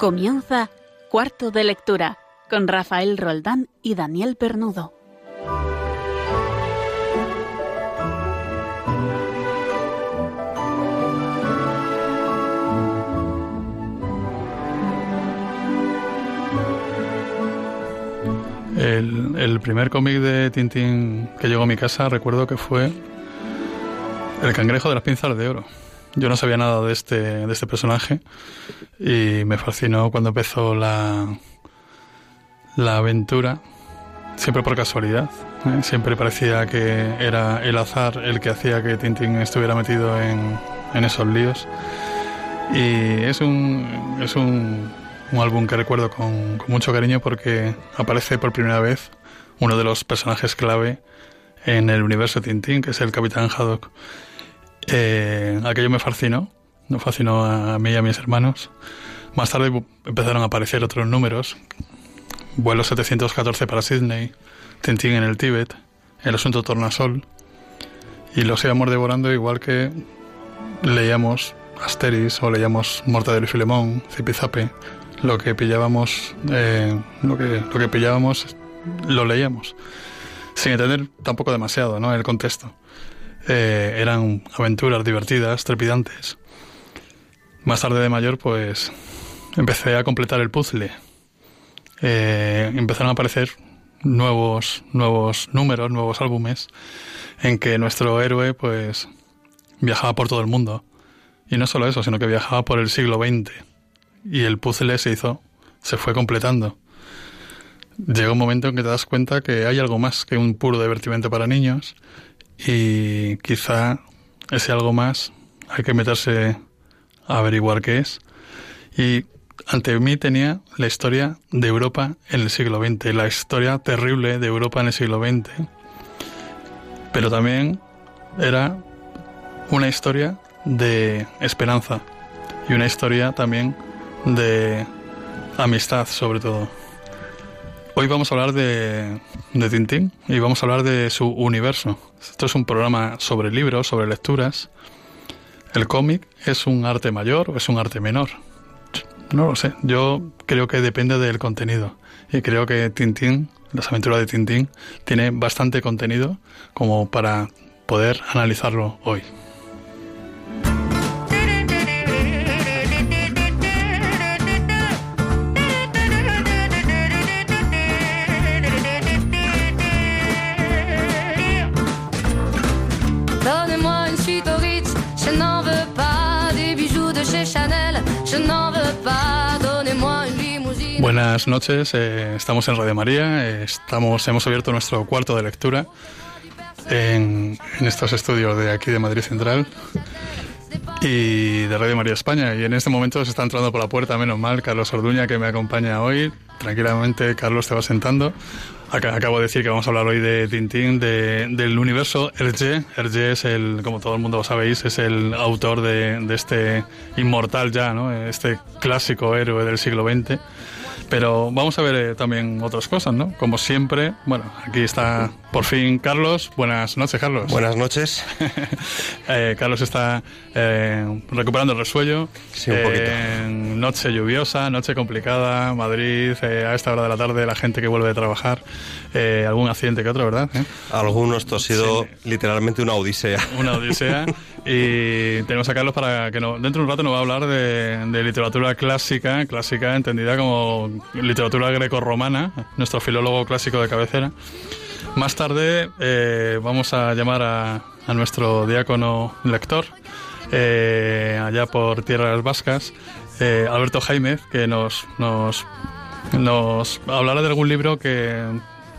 Comienza Cuarto de Lectura con Rafael Roldán y Daniel Pernudo. El, primer cómic de Tintín que llegó a mi casa recuerdo que fue El cangrejo de las pinzas de oro. Yo no sabía nada de este, de este personaje y me fascinó cuando empezó la, la aventura, siempre por casualidad. ¿eh? Siempre parecía que era el azar el que hacía que Tintín estuviera metido en, en esos líos. Y es un, es un, un álbum que recuerdo con, con, mucho cariño porque aparece por primera vez uno de los personajes clave en el universo Tintín, que es el Capitán Haddock. Eh, aquello me fascinó, me fascinó a mí y a mis hermanos. Más tarde empezaron a aparecer otros números. Vuelo 714 para Sydney, Tintín en el Tíbet, El asunto Tornasol. Y los íbamos devorando igual que leíamos Asteris o leíamos Mortadelo y Filemón, Zipizape. Lo que pillábamos, eh, lo, que, lo que pillábamos lo leíamos. Sin entender tampoco demasiado ¿no? el contexto. Eh, eran aventuras divertidas, trepidantes. Más tarde de mayor, pues empecé a completar el puzzle. Eh, empezaron a aparecer nuevos, nuevos números, nuevos álbumes, en que nuestro héroe, pues, viajaba por todo el mundo. Y no solo eso, sino que viajaba por el siglo XX. Y el puzzle se hizo, se fue completando. Llega un momento en que te das cuenta que hay algo más que un puro divertimento para niños y quizá ese algo más hay que meterse a averiguar qué es. Y ante mí tenía la historia de Europa en el siglo XX, la historia terrible de Europa en el siglo XX. Pero también era una historia de esperanza y una historia también de amistad sobre todo. Hoy vamos a hablar de, de Tintín y vamos a hablar de su universo. Esto es un programa sobre libros, sobre lecturas. ¿El cómic es un arte mayor o es un arte menor? No lo sé. Yo creo que depende del contenido. Y creo que Tintín, las aventuras de Tintín, tiene bastante contenido como para poder analizarlo hoy. Buenas noches, eh, estamos en Radio María, eh, estamos, hemos abierto nuestro cuarto de lectura en, estos estudios de aquí de Madrid Central y de Radio María España. Y en este momento se está entrando por la puerta, menos mal, Carlos Orduña que me acompaña hoy. Tranquilamente, Carlos, te va sentando. Acabo de decir que vamos a hablar hoy de Tintín, de, del universo Hergé. Hergé es el, como todo el mundo lo sabéis, es el autor de, de este inmortal ya, ¿no? Este clásico héroe del siglo XX. Pero vamos a ver eh, también otras cosas, ¿no? Como siempre, bueno, aquí está por fin Carlos. Buenas noches, Carlos. Buenas noches. eh, Carlos está eh, recuperando el resuello. Sí, un poquito. Noche lluviosa, noche complicada, Madrid, eh, a esta hora de la tarde, la gente que vuelve de trabajar. Eh, algún accidente que otro, ¿verdad? Algunos, esto ha sido sí. literalmente una odisea. Una odisea. y tenemos a Carlos para que no, dentro de un rato nos va a hablar de, de literatura clásica, clásica entendida como literatura greco-romana, nuestro filólogo clásico de cabecera. Más tarde eh, vamos a llamar a, a, nuestro diácono lector, eh, allá por Tierras Vascas, eh, Alberto Jaimez, que nos, nos, nos hablará de algún libro que,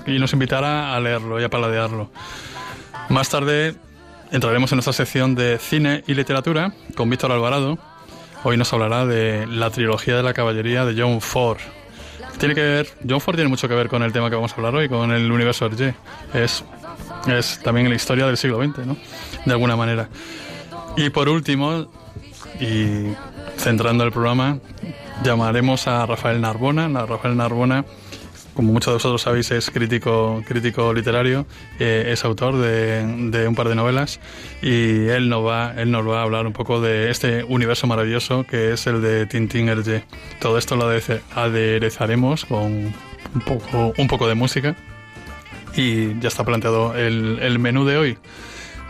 y nos invitará a leerlo y a paladearlo. Más tarde entraremos en nuestra sección de cine y literatura con Víctor Alvarado. Hoy nos hablará de la trilogía de la caballería de John Ford, tiene que ver, John Ford tiene mucho que ver con el tema que vamos a hablar hoy, con el universo Hergé. Es, es también la historia del siglo XX, ¿no? De alguna manera. Y por último, y centrando el programa, llamaremos a Rafael Narbona. Rafael Narbona, como muchos de vosotros sabéis, es crítico, crítico literario, eh, es autor de, de, un par de novelas y él nos, va, él nos va a hablar un poco de este universo maravilloso que es el de Tintín Hergé. Todo esto lo aderezaremos con un poco, un poco de música y ya está planteado el, el menú de hoy.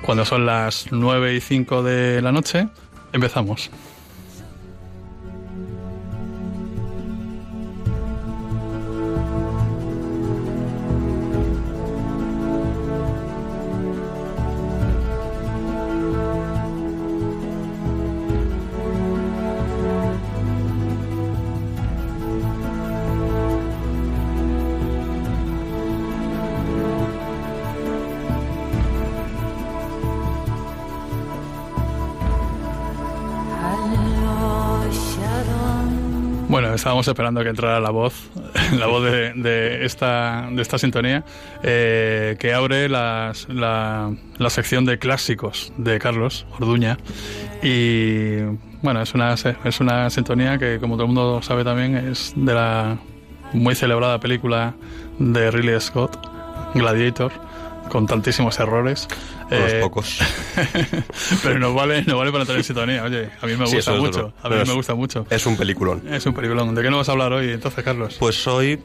Cuando son las 9 y 5 de la noche, empezamos. Estábamos esperando que entrara la voz, la voz de, esta, de esta sintonía, eh, que abre la, la, sección de clásicos de Carlos Orduña. Y bueno, es una, es una sintonía que, como todo el mundo sabe también, es de la muy celebrada película de Ridley Scott, Gladiator con tantísimos errores. Eh, pocos. pero no vale, no vale para entrar en sintonía. Oye, a mí me gusta mucho. A mí me gusta mucho. Es un peliculón. Es un peliculón. ¿De qué nos vas a hablar hoy entonces, Carlos? Pues hoy,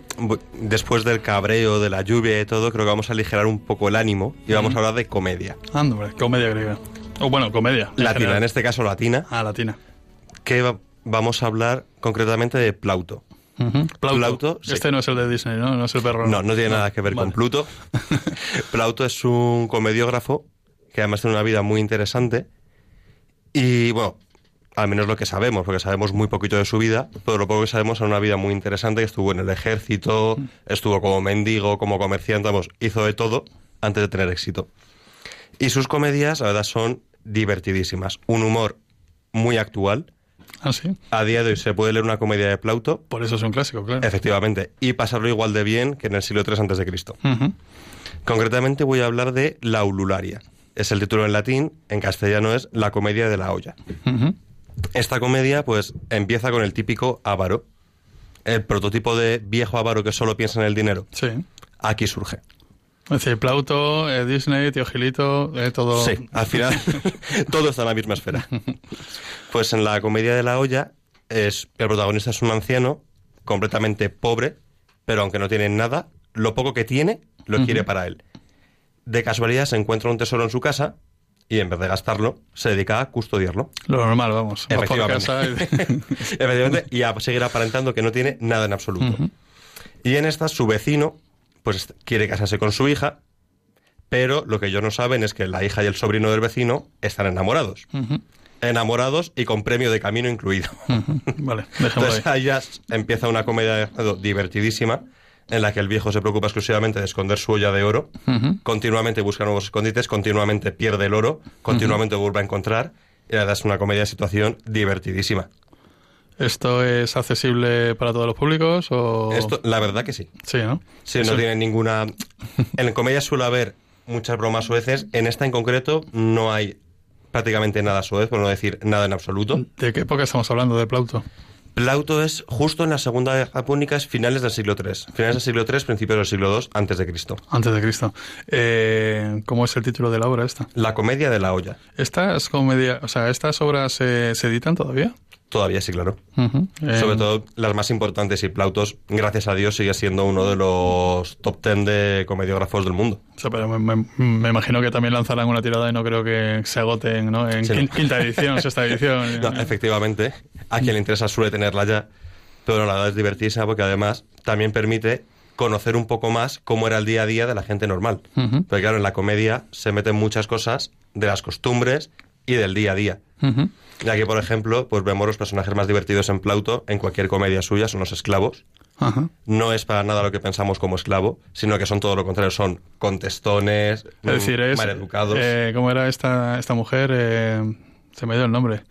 después del cabreo, de la lluvia y todo, creo que vamos a aligerar un poco el ánimo y vamos a hablar de comedia. Anda, hombre, comedia griega. O bueno, comedia. Latina, en este caso latina. Ah, latina. Que vamos a hablar concretamente de Plauto. Plauto. Este no es el de Disney, ¿no? No es el perro. No, no tiene nada que ver con Pluto. Plauto es un comediógrafo que además tiene una vida muy interesante. Y bueno, al menos lo que sabemos, porque sabemos muy poquito de su vida, pero lo poco que sabemos es una vida muy interesante, que estuvo en el ejército, estuvo como mendigo, como comerciante, vamos, hizo de todo antes de tener éxito. Y sus comedias, la verdad, son divertidísimas. Un humor muy actual, ¿Ah, sí? A día de hoy se puede leer una comedia de Plauto. Por eso es un clásico, claro. Efectivamente. Y pasarlo igual de bien que en el siglo III antes de Cristo. Concretamente voy a hablar de La Ulularia. Es el título en latín, en castellano es La comedia de la olla. Esta comedia, pues, empieza con el típico avaro. El prototipo de viejo avaro que solo piensa en el dinero. Sí. Aquí surge. Es decir, Plauto, eh, Disney, Tío Gilito, eh, todo. Sí, al final todo está en la misma esfera. Pues en la comedia de la olla, es, el protagonista es un anciano completamente pobre, pero aunque no tiene nada, lo poco que tiene lo quiere para él. De casualidad se encuentra un tesoro en su casa y en vez de gastarlo, se dedica a custodiarlo. Lo normal, vamos. Efectivamente. y... Efectivamente, y a seguir aparentando que no tiene nada en absoluto. Y en esta, su vecino, pues quiere casarse con su hija, pero lo que ellos no saben es que la hija y el sobrino del vecino están enamorados. Enamorados y con premio de camino incluido. Vale, Entonces ahí. ya empieza una comedia divertidísima en la que el viejo se preocupa exclusivamente de esconder su olla de oro, continuamente busca nuevos escondites, continuamente pierde el oro, continuamente vuelve a encontrar, y la verdad es una comedia de situación divertidísima. ¿Esto es accesible para todos los públicos? O... Esto, la verdad que sí. Sí, ¿no? Sí, no tiene ninguna... En comedia suele haber muchas bromas sueces. En esta en concreto no hay prácticamente nada suez, por no decir nada en absoluto. ¿De qué época estamos hablando de Plauto? Plauto es justo en la Segunda Guerra Púnica, es finales del siglo III. Finales del siglo III, principios del siglo II, antes de Cristo. Antes de Cristo. Eh, ¿Cómo es el título de la obra esta? La comedia de la olla. ¿Estas, comedia, o sea, ¿estas obras se editan todavía? Todavía sí, claro. Sobre eh, todo las más importantes y Plautos, gracias a Dios, sigue siendo uno de los top ten de comediógrafos del mundo. pero me, imagino que también lanzarán una tirada y no creo que se agoten ¿no? en quinta edición, sexta edición. efectivamente, a quien le interesa suele tenerla ya, pero la verdad es divertirse porque además también permite conocer un poco más cómo era el día a día de la gente normal. Porque claro, en la comedia se meten muchas cosas de las costumbres y del día a día. Y aquí, por ejemplo, pues vemos los personajes más divertidos en Plauto, en cualquier comedia suya, son los esclavos. No es para nada lo que pensamos como esclavo, sino que son todo lo contrario, son contestones, es decir, es, maleducados. Eh, ¿Cómo era esta, esta mujer? Eh, se me dio el nombre.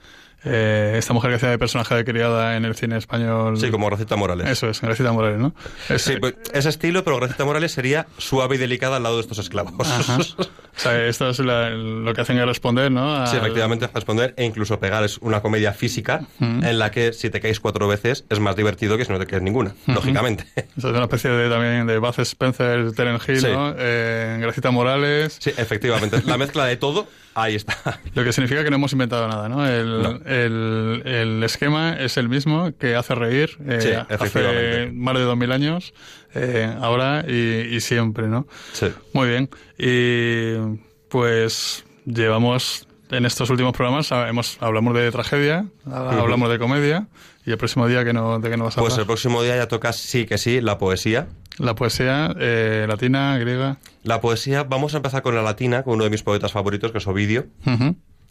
Eh, esta mujer que hacía de personaje de criada en el cine español. Sí, como Recita Morales. Eso es, Recita Morales, ¿no? sí, pues, ese estilo, pero Recita Morales sería suave y delicada al lado de estos esclavos. O sea, esto es lo que hacen es responder, ¿no? Sí, efectivamente, responder e incluso pegar es una comedia física en la que si te caes cuatro veces es más divertido que si no te caes ninguna, lógicamente. es una especie de también de Buzz Spencer, Terence Hill, ¿no? Eh, Recita Morales. Sí, efectivamente. La mezcla de todo Ahí está. Lo que significa que no hemos inventado nada, ¿no? El, el, esquema es el mismo que hace reír eh, hace más de dos mil años, eh, ahora y, siempre, ¿no? Sí. Muy bien. Y pues llevamos en estos últimos programas hemos, hablamos de tragedia, hablamos de comedia y el próximo día que no, de qué nos vas a Pues el próximo día ya toca sí que sí la poesía. La poesía eh, latina, griega. La poesía, vamos a empezar con la latina, con uno de mis poetas favoritos, que es Ovidio.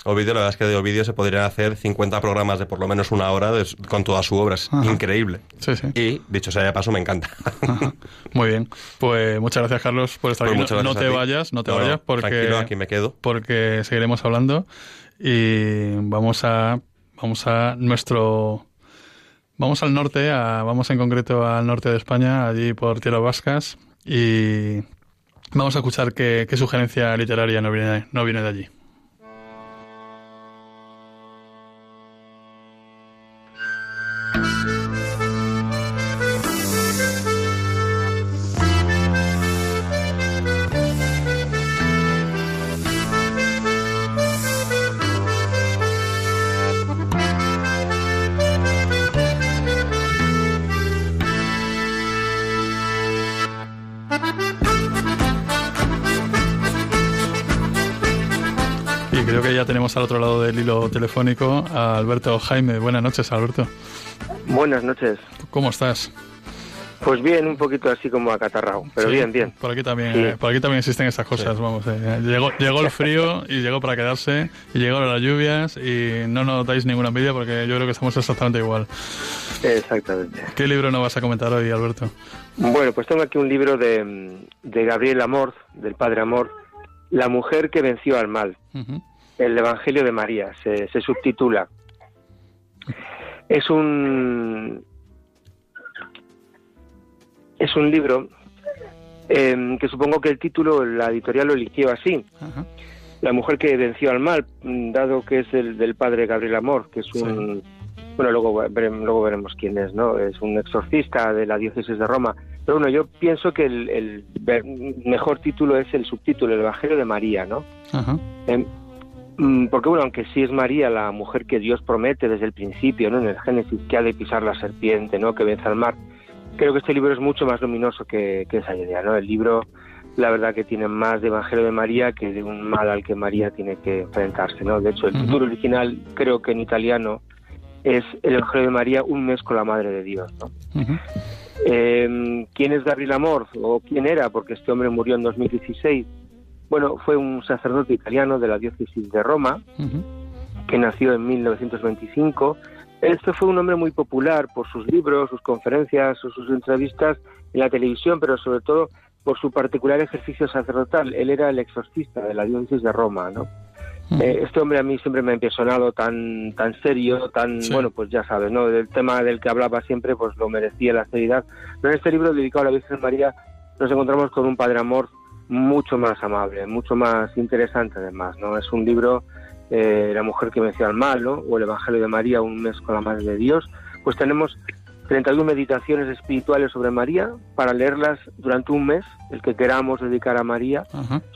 Ovidio, la verdad es que de Ovidio se podrían hacer 50 programas de por lo menos una hora con toda su obra. Es increíble. Sí, sí. Y, dicho sea de paso, me encanta. Muy bien. Pues muchas gracias, Carlos, por estar pues aquí. No, te vayas, no te vayas, porque... Tranquilo, aquí me quedo. Porque seguiremos hablando y vamos a... Vamos a nuestro Vamos al norte, vamos en concreto al norte de España, allí por Tierras Vascas, y vamos a escuchar qué, qué sugerencia literaria no viene, no viene de allí. Tenemos al otro lado del hilo telefónico a Alberto Jaime. Buenas noches, Alberto. Buenas noches. ¿Cómo estás? Pues bien, un poquito así como acatarrado, pero bien, bien. Por aquí también, eh, por aquí también existen estas cosas, vamos. Eh. Llegó, llegó el frío y llegó para quedarse, y llegaron las lluvias y no nos dais ninguna envidia porque yo creo que estamos exactamente igual. Exactamente. ¿Qué libro nos vas a comentar hoy, Alberto? Bueno, pues tengo aquí un libro de, de Gabriel Amor, del padre Amor, La mujer que venció al mal el Evangelio de María, se, subtitula. Es un es un libro em, que supongo que el título la editorial lo eligió así. La mujer que venció al mal, dado que es el del padre Gabriel Amor, que es un bueno luego veremos, luego veremos quién es, ¿no? Es un exorcista de la diócesis de Roma. Pero bueno, yo pienso que el, mejor título es el subtítulo, el Evangelio de María, ¿no? Em, Mm, porque bueno, aunque sí es María la mujer que Dios promete desde el principio, ¿no? En el Génesis, que ha de pisar la serpiente, ¿no? Que vence al mar. Creo que este libro es mucho más luminoso que, esa idea, ¿no? El libro, la verdad que tiene más de Evangelio de María que de un mal al que María tiene que enfrentarse, ¿no? De hecho, el título original, creo que en italiano, es El Evangelio de María, un mes con la Madre de Dios, ¿no? Eh, ¿Quién es Gabriel Amor? ¿O quién era? Porque este hombre murió en 2016 bueno, fue un sacerdote italiano de la diócesis de Roma, que nació en 1925. Este fue un hombre muy popular por sus libros, sus conferencias, sus entrevistas en la televisión, pero sobre todo por su particular ejercicio sacerdotal. Él era el exorcista de la diócesis de Roma, ¿no? Eh, este hombre a mí siempre me ha impresionado tan tan serio, tan bueno, pues ya sabes, ¿no? Del tema del que hablaba siempre, pues lo merecía la seriedad. Pero en este libro dedicado a la Virgen María nos encontramos con un Padre Amor mucho más amable, mucho más interesante además, ¿no? Es un libro, eh, La mujer que venció al mal, O el Evangelio de María, un mes con la Madre de Dios. Pues tenemos 31 meditaciones espirituales sobre María para leerlas durante un mes, el que queramos dedicar a María.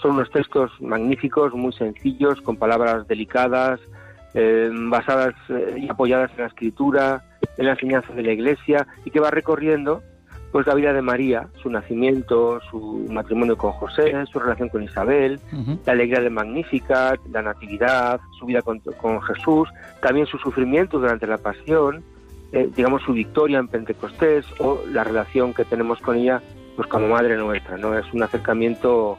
Son unos textos magníficos, muy sencillos, con palabras delicadas, eh, basadas eh, y apoyadas en la escritura, en la enseñanza de la Iglesia, y que va recorriendo pues la vida de María, su nacimiento, su matrimonio con José, su relación con Isabel, la alegría de Magnífica, la natividad, su vida con, Jesús, también su sufrimiento durante la pasión, eh, digamos su victoria en Pentecostés o la relación que tenemos con ella pues como madre nuestra, ¿no? Es un acercamiento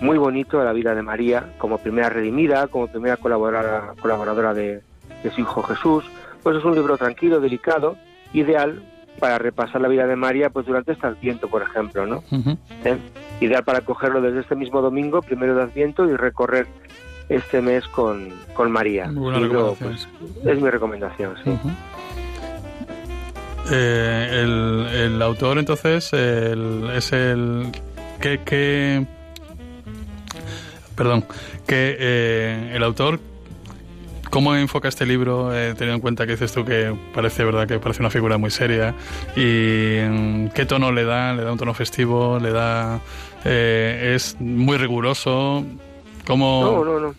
muy bonito a la vida de María como primera redimida, como primera colaboradora, colaboradora de, de su hijo Jesús. Pues es un libro tranquilo, delicado, ideal para repasar la vida de María pues durante este Adviento, por ejemplo, ¿no? ¿Eh? Ideal para cogerlo desde este mismo domingo, primero de Adviento, y recorrer este mes con, con María. Pues, es mi recomendación, sí. Eh, el, el, autor entonces es el que, que perdón que eh, el autor ¿Cómo enfoca este libro, eh, teniendo en cuenta que dices tú que parece verdad que parece una figura muy seria? ¿Y mm, qué tono le da? ¿Le da un tono festivo? ¿Le da... es muy riguroso? ¿Cómo...? No, no, no.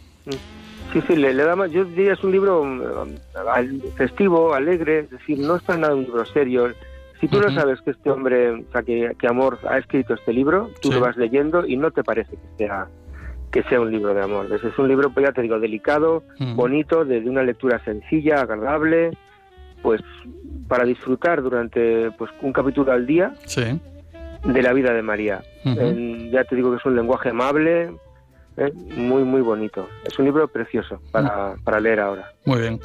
Sí, sí, le, da más. Yo diría es un libro mm, festivo, alegre, es decir, no es para nada un libro serio. Si tú no sabes que este hombre, o sea, que, Amor ha escrito este libro, tú lo vas leyendo y no te parece que sea que sea un libro de amor. Es un libro, pues ya te digo, delicado, bonito, de, una lectura sencilla, agradable, pues para disfrutar durante pues un capítulo al día de la vida de María. ya te digo que es un lenguaje amable, ¿eh? muy, muy bonito. Es un libro precioso para, para leer ahora. Muy bien.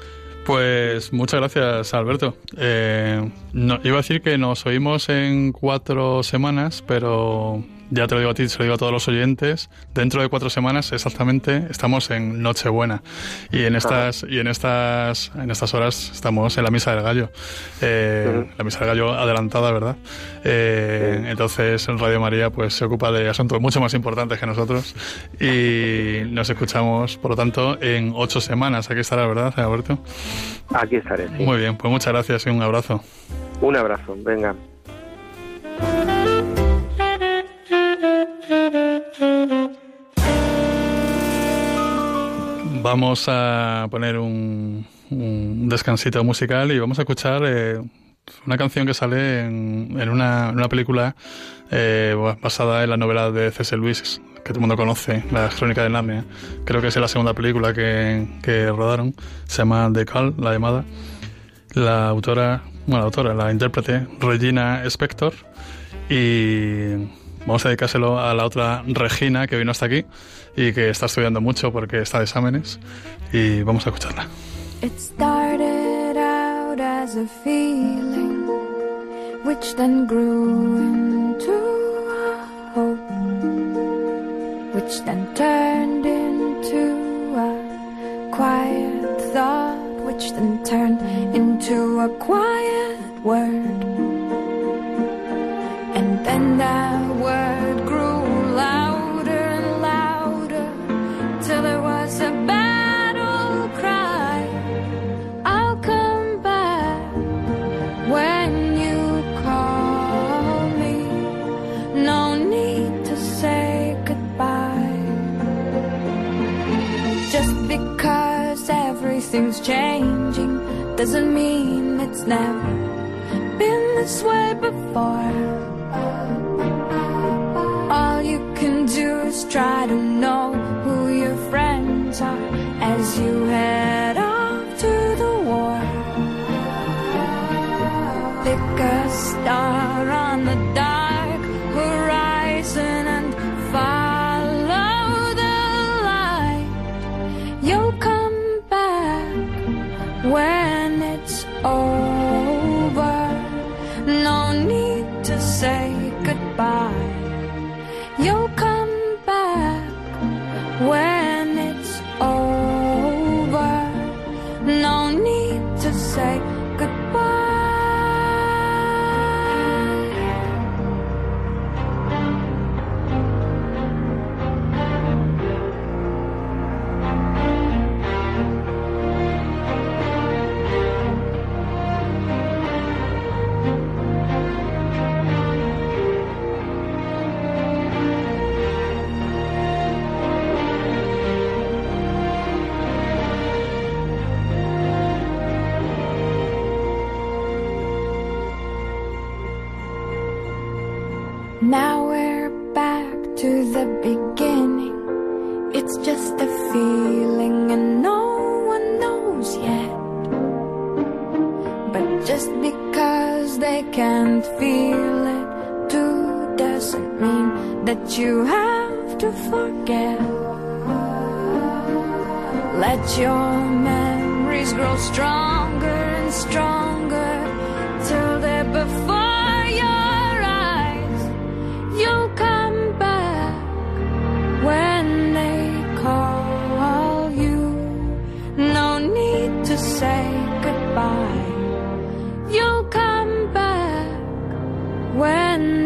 Pues muchas gracias, Alberto. Eh, no, iba a decir que nos oímos en cuatro semanas, pero ya te lo digo a ti, se lo digo a todos los oyentes, dentro de cuatro semanas exactamente estamos en Nochebuena y en estas y en estas en estas horas estamos en la misa del gallo, eh, la misa del gallo adelantada, ¿verdad? Eh, entonces Radio María pues se ocupa de asuntos mucho más importantes que nosotros y nos escuchamos, por lo tanto, en ocho semanas. Aquí estará, ¿verdad, Alberto? Aquí estaré. Muy bien, pues muchas gracias y un abrazo. Un abrazo, venga. Vamos a poner un, descansito musical y vamos a escuchar eh, una canción que sale en, una, película eh, basada en la novela de C.S. Lewis, que todo el mundo conoce, La Crónica de Narnia. Creo que es la segunda película que, rodaron. Se llama The Call, la llamada. La autora, bueno, la autora, la intérprete, Regina Spector. Y Vamos a dedicárselo a la otra Regina que vino hasta aquí y que está estudiando mucho porque está de exámenes y vamos a escucharla. It started out as a feeling which then grew into a hope which then turned into a quiet thought which then turned into a quiet word and then that everything's changing doesn't mean it's never been this way before. All you can do is try to know who your friends are as you head off to the war. Pick a star on the dark horizon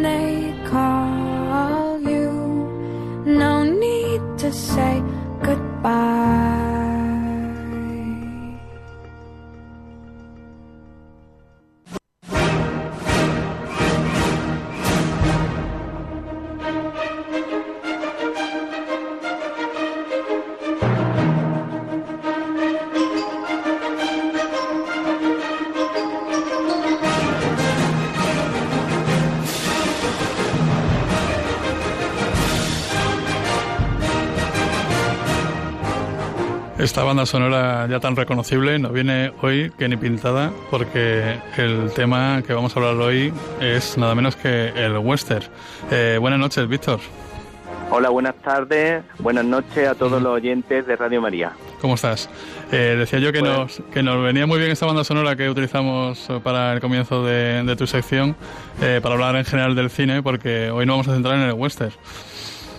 they call you. No need to say goodbye. Banda sonora ya tan reconocible nos viene hoy que ni pintada porque el tema que vamos a hablar hoy es nada menos que el western. Eh, buenas noches, Víctor. Hola, buenas tardes, buenas noches a todos los oyentes de Radio María. ¿Cómo estás? Eh, decía yo que, Pues- nos, que nos venía muy bien esta banda sonora que utilizamos para el comienzo de, de tu sección, eh, para hablar en general del cine, porque hoy nos vamos a centrar en el western.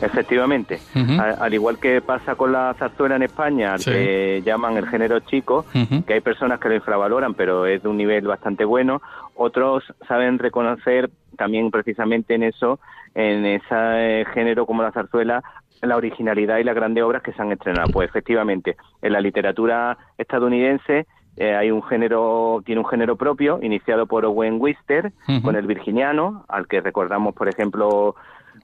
Efectivamente, al igual que pasa con la zarzuela en España, Sí. que llaman el género chico, que hay personas que lo infravaloran, pero es de un nivel bastante bueno, otros saben reconocer también precisamente en eso, en ese género como la zarzuela, la originalidad y las grandes obras que se han estrenado. Pues efectivamente, en la literatura estadounidense eh, hay un género, tiene un género propio, iniciado por Owen Wister, con el virginiano, al que recordamos, por ejemplo,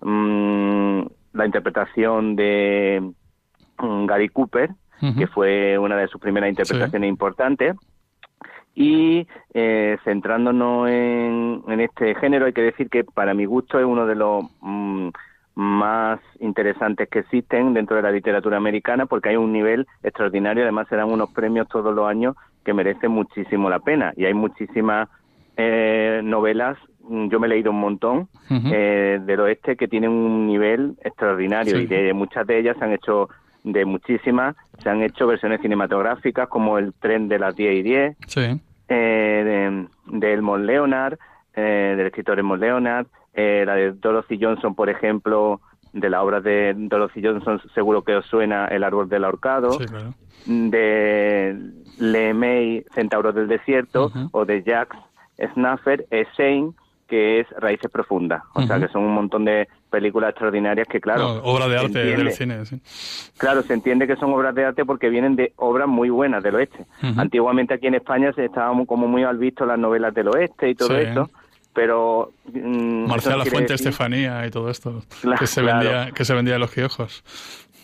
mm, la interpretación de mm, Gary Cooper, que fue una de sus primeras interpretaciones importantes. Y eh, centrándonos en, en este género, hay que decir que para mi gusto es uno de los mm, más interesantes que existen dentro de la literatura americana porque hay un nivel extraordinario, además se dan unos premios todos los años que merecen muchísimo la pena. Y hay muchísimas eh, novelas, yo me he leído un montón Ujú. eh, del oeste que tienen un nivel extraordinario Sí. y de muchas de ellas se han hecho de muchísimas, se han hecho versiones cinematográficas como el tren de las 10 y 10, Sí. eh, de, de Leonard, eh, del escritor Elmond Leonard, eh, la de Dorothy Johnson, por ejemplo, de la obra de Dorothy Johnson, seguro que os suena El árbol del ahorcado, Sí, claro. de Le May, Centauros del Desierto, o de Jacques Snaffer, Shane, que es Raíces Profundas. O sea, que son un montón de películas extraordinarias que, claro, No, obra de arte entiende. del cine, sí. Claro, se entiende que son obras de arte porque vienen de obras muy buenas del oeste. Antiguamente aquí en España se estaban como muy al visto las novelas del oeste y todo Sí. eso, pero... mm, Marcial La Fuente decir- Estefanía y todo esto, Claro, que se claro. vendía que se vendía en los kioscos.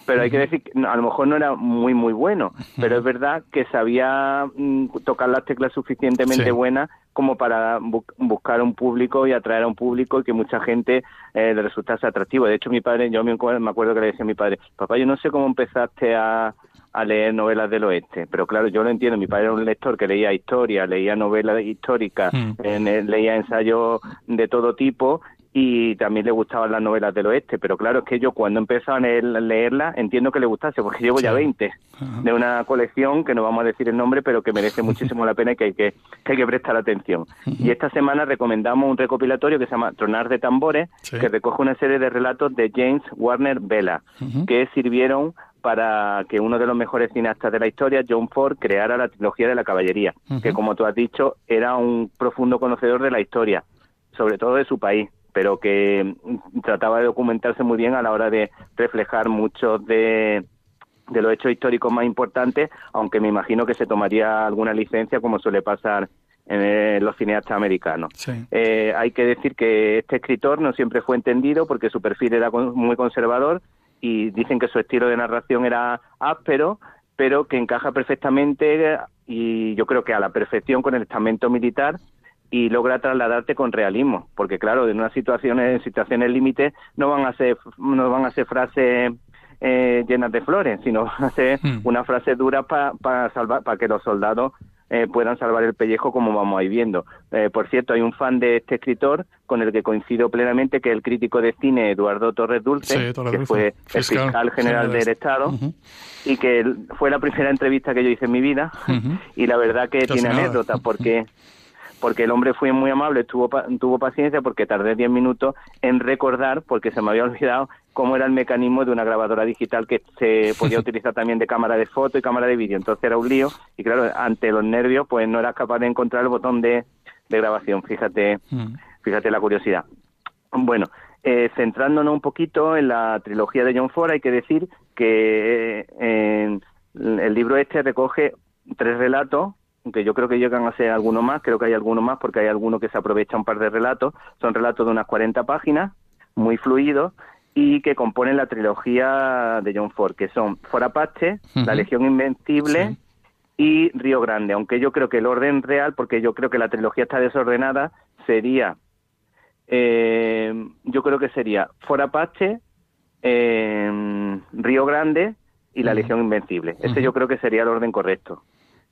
Pero hay que decir que a lo mejor no era muy muy bueno, pero es verdad que sabía mm, tocar las teclas suficientemente Sí. buenas como para bu- buscar un público y atraer a un público y que mucha gente eh, le resultase atractivo. De hecho, mi padre, yo me acuerdo, que le decía a mi padre, papá, yo no sé cómo empezaste a, a leer novelas del oeste, pero claro, yo lo entiendo, mi padre era un lector que leía historia, leía novelas históricas, Mm. eh, leía ensayos de todo tipo y también le gustaban las novelas del oeste, pero claro, es que yo cuando empecé a leer- leerlas entiendo que le gustase, porque llevo ya Sí. 20 Ajá. de una colección que no vamos a decir el nombre, pero que merece muchísimo la pena y que hay que, que hay que prestar atención. Y esta semana recomendamos un recopilatorio que se llama Tronar de Tambores, Sí. que recoge una serie de relatos de James Warner Vela, que sirvieron para que uno de los mejores cineastas de la historia, John Ford, creara la trilogía de la caballería, que como tú has dicho, era un profundo conocedor de la historia, sobre todo de su país, pero que mm, trataba de documentarse muy bien a la hora de reflejar muchos de, de los hechos históricos más importantes, aunque me imagino que se tomaría alguna licencia como suele pasar en eh, los cineastas americanos. Sí. Eh, hay que decir que este escritor no siempre fue entendido porque su perfil era muy conservador y dicen que su estilo de narración era áspero, pero que encaja perfectamente y yo creo que a la perfección con el estamento militar y logra trasladarte con realismo, porque claro, en unas situaciones, en situaciones límite no van a ser no van a ser frases eh, llenas de flores, sino van a ser Hmm. unas frases duras para salvar para que los soldados eh, puedan salvar el pellejo como vamos a ir viendo. Eh, por cierto, hay un fan de este escritor con el que coincido plenamente, que es el crítico de cine Eduardo Torres Dulce, Sí, Torres que Dulce. fue el Fiscal fiscal general del de- Estado y que fue la primera entrevista que yo hice en mi vida y la verdad que Casi tiene nada. anécdotas porque porque el hombre fue muy amable, tuvo tuvo paciencia porque tardé 10 minutos en recordar porque se me había olvidado cómo era el mecanismo de una grabadora digital que se podía utilizar también de cámara de foto y cámara de vídeo, entonces era un lío y claro, ante los nervios pues no era capaz de encontrar el botón de, de grabación, fíjate Mm. fíjate la curiosidad. Bueno, eh, centrándonos un poquito en la trilogía de John Ford, hay que decir que eh, el libro este recoge tres relatos, que yo creo que llegan a ser algunos más, creo que hay algunos más porque hay alguno que se aprovecha un par de relatos, son relatos de unas 40 páginas, muy fluidos, y que componen la trilogía de John Ford, que son For Apache, La Legión Invencible y Río Grande, aunque yo creo que el orden real, porque yo creo que la trilogía está desordenada, sería, eh, yo creo que sería For Apache, eh, Río Grande y La Legión Invencible. Ese yo creo que sería el orden correcto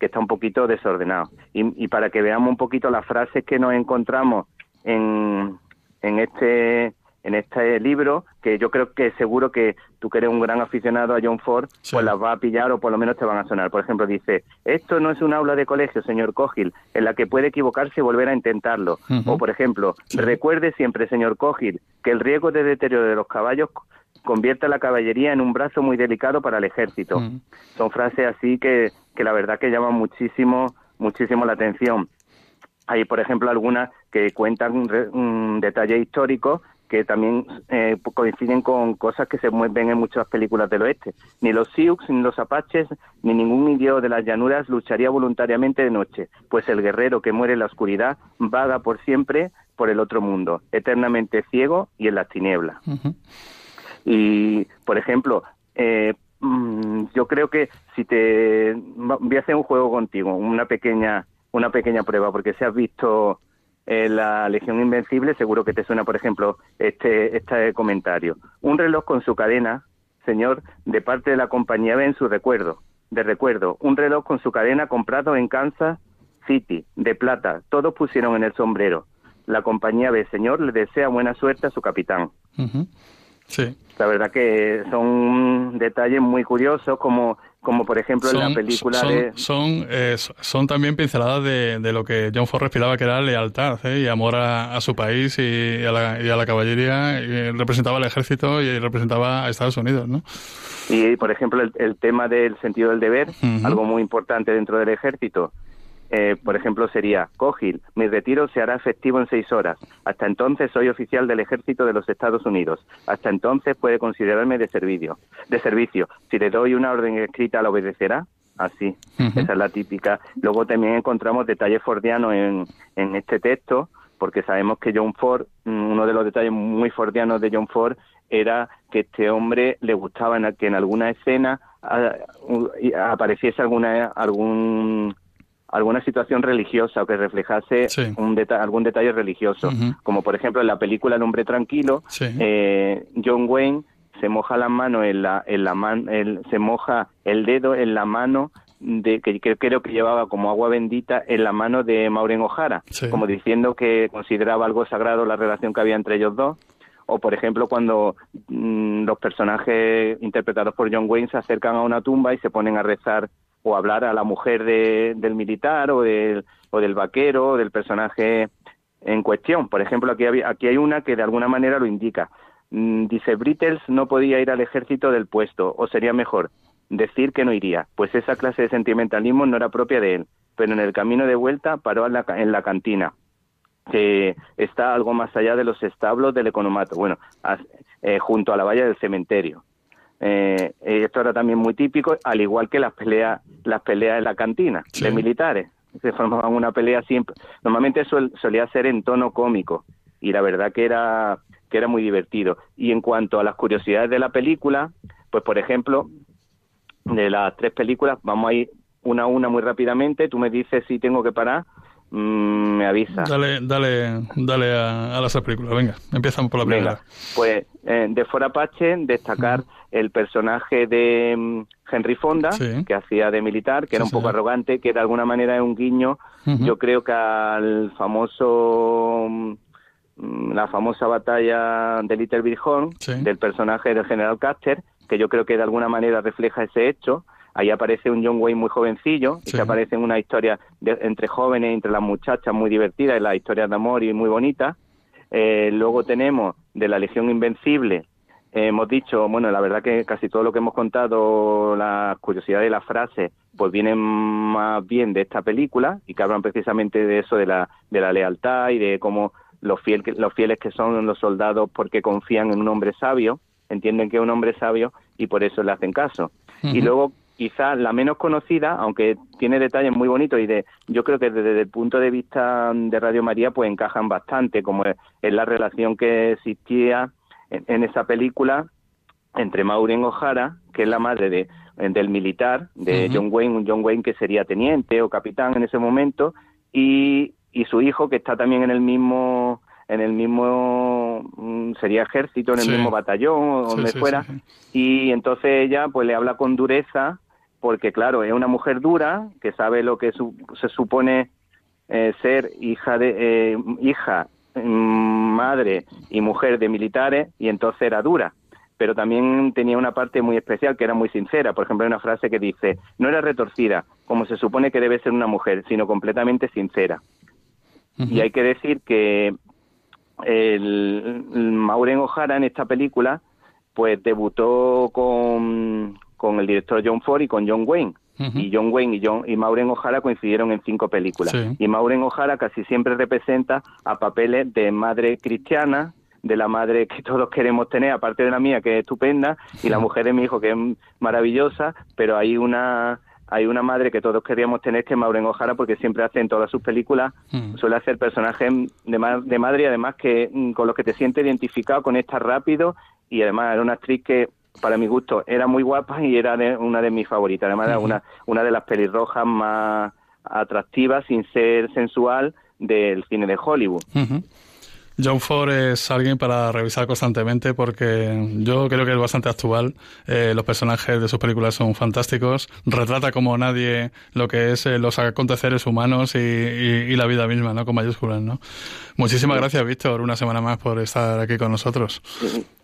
que está un poquito desordenado. Y, y, para que veamos un poquito las frases que nos encontramos en, en este en este libro, que yo creo que seguro que tú que eres un gran aficionado a John Ford, pues las va a pillar o por lo menos te van a sonar. Por ejemplo, dice, esto no es un aula de colegio, señor Cogil, en la que puede equivocarse y volver a intentarlo. O, por ejemplo, recuerde siempre, señor Cogil, que el riesgo de deterioro de los caballos convierte a la caballería en un brazo muy delicado para el ejército. Son frases así que, que la verdad que llaman muchísimo, muchísimo la atención. Hay, por ejemplo, algunas que cuentan un detalle histórico que también eh, coinciden con cosas que se ven en muchas películas del oeste. Ni los Sioux, ni los Apaches, ni ningún indio de las llanuras lucharía voluntariamente de noche, pues el guerrero que muere en la oscuridad vaga por siempre por el otro mundo, eternamente ciego y en las tinieblas. Y, por ejemplo, eh, mm, yo creo que si te voy a hacer un juego contigo, una pequeña una pequeña prueba, porque si has visto en la Legión Invencible, seguro que te suena, por ejemplo, este, este comentario. Un reloj con su cadena, señor, de parte de la compañía en su recuerdo. De recuerdo, un reloj con su cadena comprado en Kansas City, de plata. Todos pusieron en el sombrero. La compañía B, señor, le desea buena suerte a su capitán. Sí. La verdad que son detalles muy curiosos, como como por ejemplo en la película son, de... Son, eh, son también pinceladas de, de, lo que John Ford respiraba, que era lealtad ¿eh? y amor a, su país y, a la, y, a la, caballería. Y representaba al ejército y representaba a Estados Unidos, ¿no? Y, por ejemplo, el, tema del sentido del deber, algo muy importante dentro del ejército. Eh, por ejemplo, sería, Cogil, mi retiro se hará efectivo en seis horas. Hasta entonces soy oficial del ejército de los Estados Unidos. Hasta entonces puede considerarme de servicio. De servicio. Si le doy una orden escrita, ¿la obedecerá? Así. Esa es la típica. Luego también encontramos detalles fordianos en, en este texto, porque sabemos que John Ford, mm, uno de los detalles muy fordianos de John Ford era que este hombre le gustaba que en alguna escena ah, apareciese alguna algún alguna situación religiosa o que reflejase un algún detalle religioso. Como por ejemplo en la película El hombre tranquilo, eh, John Wayne se moja la mano en la, en la man, se moja el dedo en la mano de que, creo que llevaba como agua bendita en la mano de Maureen O'Hara, como diciendo que consideraba algo sagrado la relación que había entre ellos dos. O, por ejemplo, cuando mm, los personajes interpretados por John Wayne se acercan a una tumba y se ponen a rezar o hablar a la mujer del militar o del, o del vaquero o del personaje en cuestión. Por ejemplo, aquí, aquí hay una que de alguna manera lo indica. Mm, dice, Brittles no podía ir al ejército del puesto, o sería mejor decir que no iría, pues esa clase de sentimentalismo no era propia de él, pero en el camino de vuelta paró en la, en la cantina, que está algo más allá de los establos del economato, bueno, eh, junto a la valla del cementerio. Eh, esto era también muy típico, al igual que las peleas, las peleas en la cantina de militares. Se formaban una pelea siempre. Normalmente solía ser en tono cómico y la verdad que era que era muy divertido. Y en cuanto a las curiosidades de la película, pues por ejemplo, de las tres películas, vamos a ir una a una muy rápidamente. Tú me dices si tengo que parar Mm, me avisa. Dale, dale, dale a, las películas. Venga, empezamos por la primera. pues eh, de Fuera Apache, destacar el personaje de mm, Henry Fonda, que hacía de militar, que era un poco arrogante, que de alguna manera es un guiño, yo creo que al famoso mm, la famosa batalla de Little Bighorn, del personaje del general Custer, que yo creo que de alguna manera refleja ese hecho, Ahí aparece un John Wayne muy jovencillo, y que aparece en una historia entre jóvenes, entre las muchachas, muy divertida, y la historia de amor y muy bonita. Eh, luego tenemos de la Legión Invencible, eh, hemos dicho, bueno, la verdad que casi todo lo que hemos contado, las curiosidades y las frases, pues vienen más bien de esta película y que hablan precisamente de eso, de la, de la lealtad y de cómo los, fiel, los fieles que son los soldados porque confían en un hombre sabio, entienden que es un hombre sabio y por eso le hacen caso. Y luego quizás la menos conocida, aunque tiene detalles muy bonitos y de, yo creo que desde el punto de vista de Radio María pues encajan bastante, como es, la relación que existía en, esa película entre Maureen O'Hara, que es la madre de, del militar, de John Wayne, un John Wayne que sería teniente o capitán en ese momento, y, y su hijo que está también en el mismo en el mismo mm, sería ejército en el mismo batallón o donde fuera y entonces ella pues le habla con dureza porque claro, es una mujer dura que sabe lo que se supone eh, ser hija de eh, hija, mm, madre y mujer de militares y entonces era dura. Pero también tenía una parte muy especial que era muy sincera. Por ejemplo, hay una frase que dice, no era retorcida, como se supone que debe ser una mujer, sino completamente sincera. Y hay que decir que el, Maureen O'Hara en esta película pues debutó con, con el director John Ford y con John Wayne. Y John Wayne y, John, y Maureen O'Hara coincidieron en cinco películas. Y Maureen O'Hara casi siempre representa a papeles de madre cristiana, de la madre que todos queremos tener, aparte de la mía, que es estupenda, y la mujer de mi hijo, que es maravillosa, pero hay una hay una madre que todos queríamos tener, que es Maureen O'Hara, porque siempre hace en todas sus películas, suele hacer personajes de, de madre y además que mm, con los que te sientes identificado, conectas rápido, y además era una actriz que para mi gusto, era muy guapa y era una de mis favoritas. Además, era una, una de las pelirrojas más atractivas, sin ser sensual, del cine de Hollywood. John Ford es alguien para revisar constantemente porque yo creo que es bastante actual. Eh, los personajes de sus películas son fantásticos. Retrata como nadie lo que es eh, los aconteceres humanos y, la vida misma, ¿no? Con mayúsculas, ¿no? Muchísimas gracias, Víctor, una semana más por estar aquí con nosotros.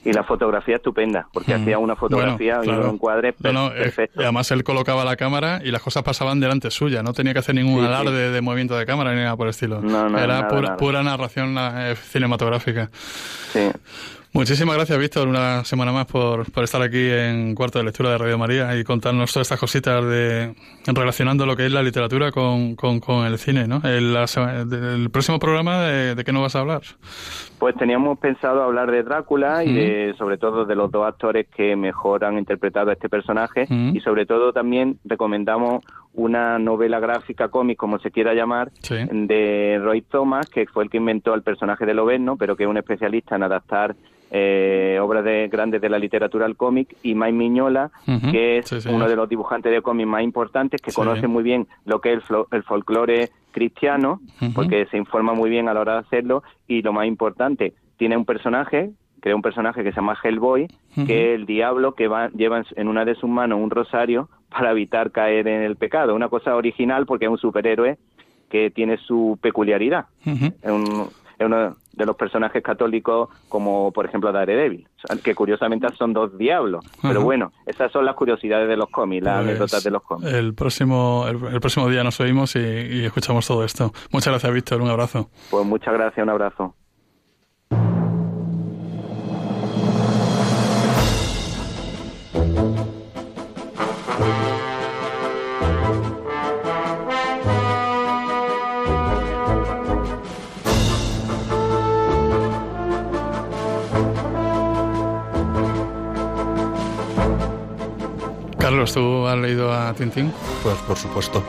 Y la fotografía estupenda, porque hacía una fotografía y un encuadre perfecto. además, él colocaba la cámara y las cosas pasaban delante suya. No tenía que hacer ningún alarde de movimiento de cámara ni nada por el estilo. Era pura, pura narración eh, cinematográfica. Sí. Muchísimas gracias, Víctor, una semana más por, por, estar aquí en Cuarto de Lectura de Radio María y contarnos todas estas cositas de relacionando lo que es la literatura con, con, el cine, ¿no? El, el próximo programa, de, qué nos vas a hablar? Pues teníamos pensado hablar de Drácula y de, sobre todo de los dos actores que mejor han interpretado a este personaje y sobre todo también recomendamos una novela gráfica cómic, como se quiera llamar, de Roy Thomas, que fue el que inventó el personaje de Loberno, pero que es un especialista en adaptar eh, obras de, grandes de la literatura al cómic, y Mike Miñola, que es uno de los dibujantes de cómics más importantes, que conoce muy bien lo que es el, folclore cristiano, porque se informa muy bien a la hora de hacerlo, y lo más importante, tiene un personaje, crea un personaje que se llama Hellboy, que es el diablo que va, lleva en una de sus manos un rosario para evitar caer en el pecado. Una cosa original porque es un superhéroe que tiene su peculiaridad. es, uno de los personajes católicos como por ejemplo Daredevil, que curiosamente son dos diablos. Pero bueno, esas son las curiosidades de los cómics, las pues anécdotas de los cómics. El próximo, el, próximo día nos oímos y escuchamos todo esto. Muchas gracias, Víctor. Un abrazo. Pues muchas gracias, un abrazo. Carlos, ¿tú has leído a Tintín? Pues por supuesto.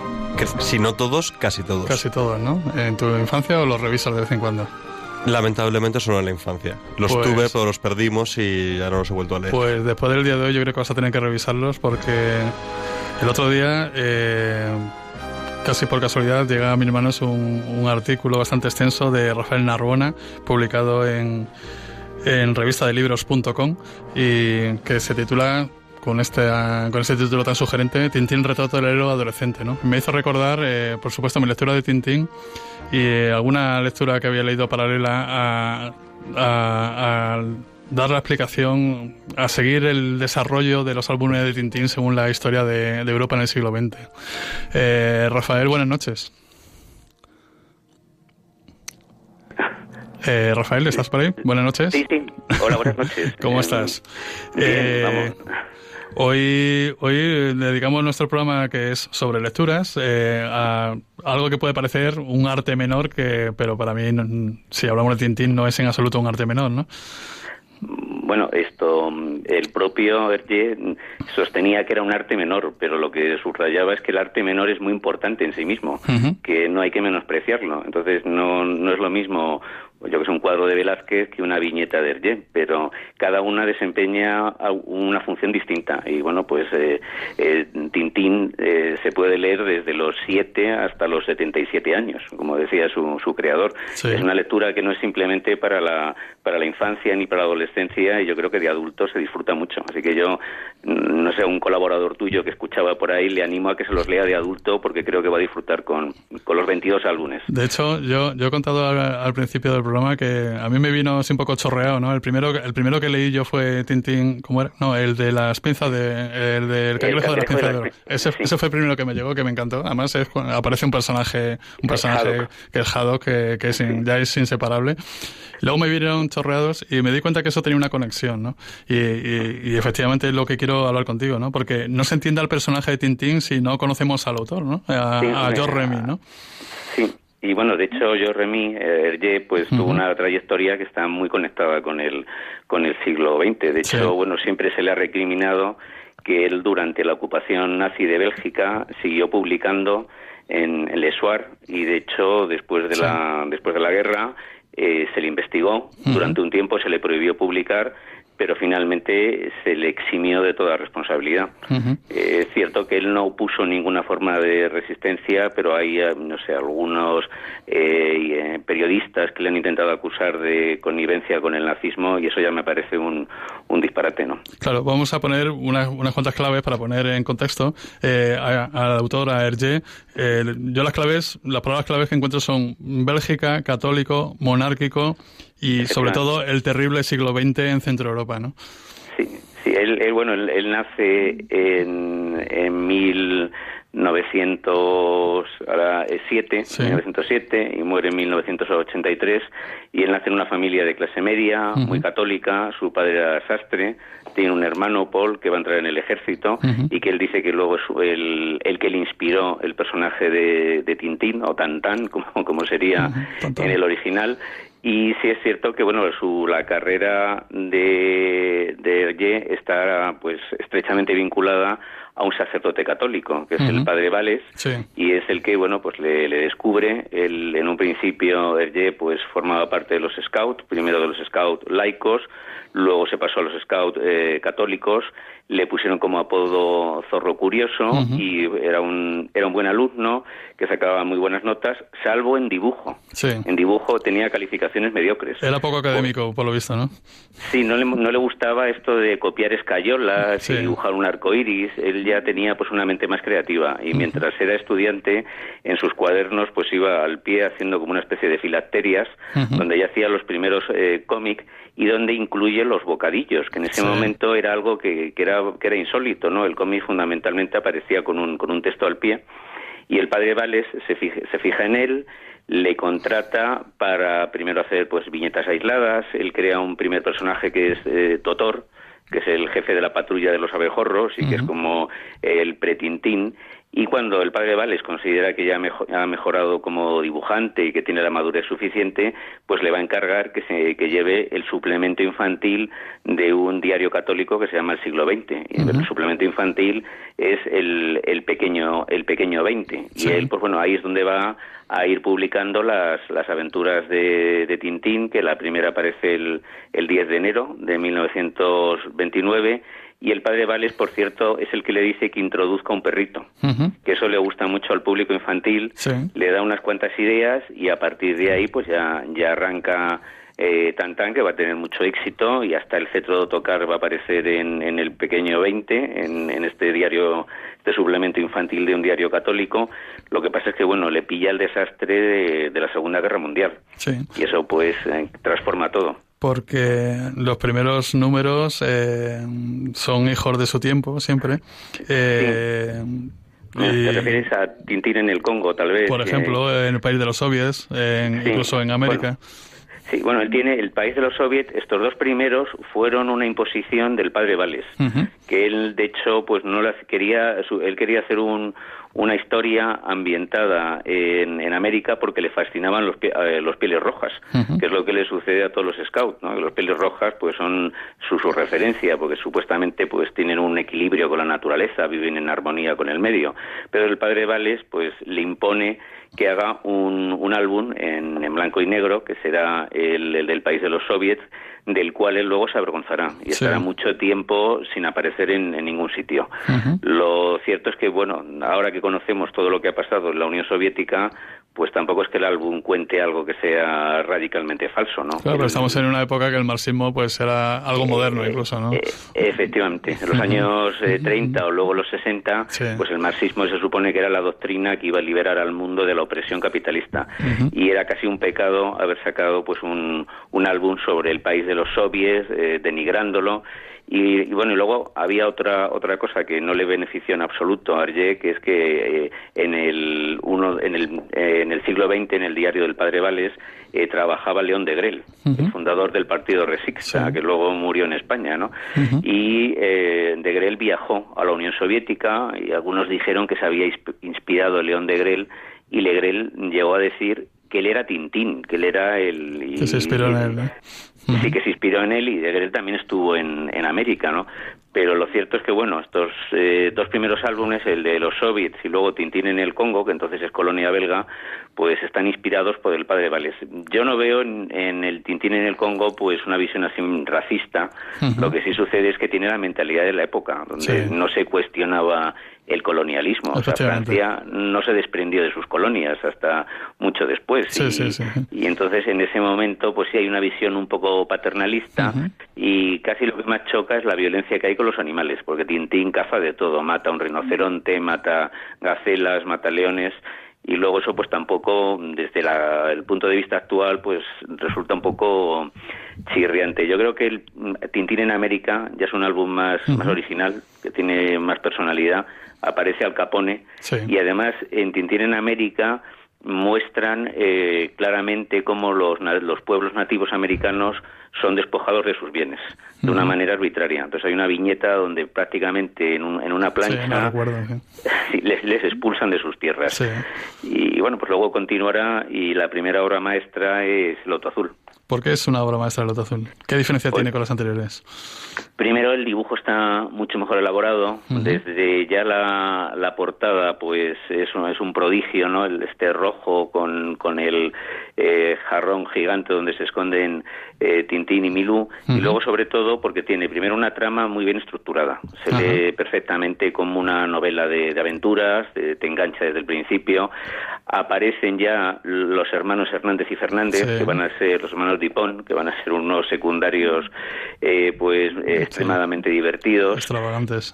Si no todos, casi todos. Casi todos, ¿no? ¿En tu infancia o los revisas de vez en cuando? Lamentablemente solo en la infancia. Los pues tuve, pero los perdimos y ya no los he vuelto a leer. Pues después del día de hoy yo creo que vas a tener que revisarlos porque el otro día, eh, casi por casualidad, llega a mis manos un, un artículo bastante extenso de Rafael Narbona, publicado en, en revistadelibros.com y que se titula con este, con este título tan sugerente, Tintín retrato del héroe adolescente. ¿no? Me hizo recordar, eh, por supuesto, mi lectura de Tintín y eh, alguna lectura que había leído paralela a, a, dar la explicación, a seguir el desarrollo de los álbumes de Tintín según la historia de, Europa en el siglo XX. Eh, Rafael, buenas noches. Rafael, ¿estás por ahí? Buenas noches. Sí, sí. Hola, buenas noches. ¿Cómo estás? Bien, vamos. Hoy, hoy dedicamos nuestro programa que es sobre lecturas eh, a algo que puede parecer un arte menor, que, pero para mí, si hablamos de Tintín, no es en absoluto un arte menor, ¿no? Bueno, esto, el propio Hergé sostenía que era un arte menor, pero lo que subrayaba es que el arte menor es muy importante en sí mismo, que no hay que menospreciarlo. Entonces, no, no es lo mismo yo que es un cuadro de Velázquez que una viñeta de Hergé, pero cada una desempeña una función distinta. Y bueno, pues eh, eh Tintín eh, se puede leer desde los 7 hasta los 77 años, como decía su, su creador. Es una lectura que no es simplemente para la, para la infancia ni para la adolescencia, y yo creo que de adultos se disfruta mucho. Así que yo, no sé, un colaborador tuyo que escuchaba por ahí, le animo a que se los lea de adulto porque creo que va a disfrutar con, con los 22 álbumes. De hecho, yo, yo he contado al, al principio del que a mí me vino así un poco chorreado, ¿no? El primero, el primero que leí yo fue Tintín, ¿cómo era? No, el de las pinzas de, el del cangrejo de las pinzas de oro. Ese, ese, fue el primero que me llegó, que me encantó. Además aparece un personaje, un personaje que es Haddock, que, que ya es inseparable. Luego me vinieron chorreados y me di cuenta que eso tenía una conexión, ¿no? Y, y, efectivamente es lo que quiero hablar contigo, ¿no? Porque no se entiende al personaje de Tintín si no conocemos al autor, ¿no? A, a George Remy, ¿no? Sí, y bueno, de hecho, yo Remy eh, Hergé, pues tuvo una trayectoria que está muy conectada con el, con el siglo XX. De hecho, bueno, siempre se le ha recriminado que él durante la ocupación nazi de Bélgica siguió publicando en, en Le Soir y de hecho después de la después de la guerra eh, se le investigó. Durante un tiempo se le prohibió publicar pero finalmente se le eximió de toda responsabilidad. Eh, es cierto que él no puso ninguna forma de resistencia, pero hay, eh, no sé, algunos eh, periodistas que le han intentado acusar de connivencia con el nazismo y eso ya me parece un, un disparate, ¿no? Claro, vamos a poner unas, unas cuantas claves para poner en contexto al autor, a Hergé. yo las claves, las palabras claves que encuentro son Bélgica, católico, monárquico y sobre todo el terrible siglo XX en Centro Europa, ¿no? Sí, sí él, bueno, él, nace en, en 1907, 1907 y muere en 1983 y él nace en una familia de clase media, muy católica, su padre era sastre, tiene un hermano, Paul, que va a entrar en el ejército y que él dice que luego es el, el que le inspiró el personaje de, de Tintín, o Tantan, como, como sería en el original, y sí es cierto que bueno su la carrera de de Hergé está pues estrechamente vinculada a un sacerdote católico que es el padre Vales y es el que bueno pues le, le descubre. Él en un principio Hergé pues formaba parte de los scouts primero de los scouts laicos luego se pasó a los scouts eh, católicos le pusieron como apodo Zorro Curioso y era un, era un buen alumno que sacaba muy buenas notas, salvo en dibujo. En dibujo tenía calificaciones mediocres. Era poco académico, por, lo visto, ¿no? Sí, no le, no le gustaba esto de copiar escayolas y dibujar un arco iris. Él ya tenía pues una mente más creativa y mientras era estudiante, en sus cuadernos pues iba al pie haciendo como una especie de filacterias, donde ya hacía los primeros eh, cómics y donde incluye los bocadillos, que en ese momento era algo que, que, era, que era insólito, ¿no? El cómic fundamentalmente aparecía con un, con un texto al pie y el padre Vales se fija, se fija en él, le contrata para primero hacer pues viñetas aisladas, él crea un primer personaje que es eh, Totor, que es el jefe de la patrulla de los abejorros y que es como el pretintín y cuando el padre Vales considera que ya ha mejorado como dibujante y que tiene la madurez suficiente, pues le va a encargar que, se, que lleve el suplemento infantil de un diario católico que se llama El Siglo XX. Y el suplemento infantil es el, el pequeño el pequeño 20. Y él, pues bueno, ahí es donde va a ir publicando las, las aventuras de, de Tintín, que la primera aparece el, el 10 de enero de 1929 y el padre Vales, por cierto, es el que le dice que introduzca un perrito, que eso le gusta mucho al público infantil, le da unas cuantas ideas y a partir de ahí pues ya, ya arranca eh, Tantan, que va a tener mucho éxito y hasta el cetro de tocar va a aparecer en, en el pequeño 20, en, en, este diario, este suplemento infantil de un diario católico. Lo que pasa es que, bueno, le pilla el desastre de, de la Segunda Guerra Mundial. Y eso, pues, eh, transforma todo porque los primeros números eh, son hijos de su tiempo siempre. Eh, ¿Te refieres a Tintín en el Congo, tal vez? Por ejemplo, en el país de los soviets, incluso en América. Sí, bueno, él tiene el país de los soviets. Estos dos primeros fueron una imposición del padre Vales, que él, de hecho, pues no las quería. Él quería hacer un, una historia ambientada en, en, América porque le fascinaban los, eh, los pieles rojas, que es lo que le sucede a todos los scouts, ¿no? Los pieles rojas, pues son su, su referencia, porque supuestamente, pues tienen un equilibrio con la naturaleza, viven en armonía con el medio. Pero el padre Vales, pues le impone que haga un, un álbum en, en, blanco y negro, que será el, el, del país de los soviets, del cual él luego se avergonzará y estará mucho tiempo sin aparecer en, en ningún sitio. Uh -huh. Lo cierto es que, bueno, ahora que conocemos todo lo que ha pasado en la Unión Soviética, pues tampoco es que el álbum cuente algo que sea radicalmente falso, ¿no? Claro, pero estamos en una época que el marxismo pues era algo moderno eh, incluso, ¿no? Eh, efectivamente, en los años eh, 30 o luego los 60, sí. pues el marxismo se supone que era la doctrina que iba a liberar al mundo de la opresión capitalista uh -huh. y era casi un pecado haber sacado pues un, un álbum sobre el país de los soviets, eh, denigrándolo y, y, bueno, y luego había otra otra cosa que no le benefició en absoluto a Arge, que es que eh, en el uno en el eh, en el siglo XX en el diario del Padre Vales eh, trabajaba León de Grel, uh -huh. el fundador del partido Resixa, sí. que luego murió en España, ¿no? Uh -huh. Y eh, de Grel viajó a la Unión Soviética y algunos dijeron que se había inspirado León de Grel y Legrel llegó a decir que él era Tintín, que él era el... Que se inspiró en él, ¿no? Sí, que se inspiró en él y de también estuvo en, en América, ¿no? Pero lo cierto es que, bueno, estos eh, dos primeros álbumes, el de los soviets y luego Tintín en el Congo, que entonces es colonia belga, pues están inspirados por el padre Vales. Yo no veo en, en el Tintín en el Congo pues una visión así racista. Uh -huh. Lo que sí sucede es que tiene la mentalidad de la época, donde sí. no se cuestionaba el colonialismo. O sea, Francia no se desprendió de sus colonias hasta mucho después. Sí, y, sí, sí. y, entonces en ese momento pues sí hay una visión un poco paternalista uh -huh. y casi lo que más choca es la violencia que hay con los animales, porque Tintín caza de todo, mata a un rinoceronte, mata gacelas, mata leones y luego eso pues tampoco desde la, el punto de vista actual pues resulta un poco chirriante. Yo creo que el Tintín en América ya es un álbum más, uh -huh. más original, que tiene más personalidad, aparece Al Capone sí. y además en Tintín en América muestran eh, claramente cómo los, los pueblos nativos americanos son despojados de sus bienes de una manera arbitraria. Entonces hay una viñeta donde prácticamente en, un, en una plancha sí, sí. les, les, expulsan de sus tierras. Sí. Y bueno, pues luego continuará y la primera obra maestra es Loto Azul. ¿Por qué es una obra maestra de Loto Azul? ¿Qué diferencia pues, tiene con las anteriores? Primero, el dibujo está mucho mejor elaborado. Uh -huh. Desde ya la, la, portada, pues es un, es un prodigio, ¿no? El, este rojo con, con el eh, jarrón gigante donde se esconden eh, Tintín y Milú. Uh -huh. Y luego, sobre todo, porque tiene primero una trama muy bien estructurada. Se uh -huh. lee perfectamente como una novela de, de aventuras, de, te engancha desde el principio. Aparecen ya los hermanos Hernández y Fernández, sí. que van a ser los hermanos Dipón, que van a ser unos secundarios, eh, pues eh, extremadamente sí. divertidos. Extravagantes.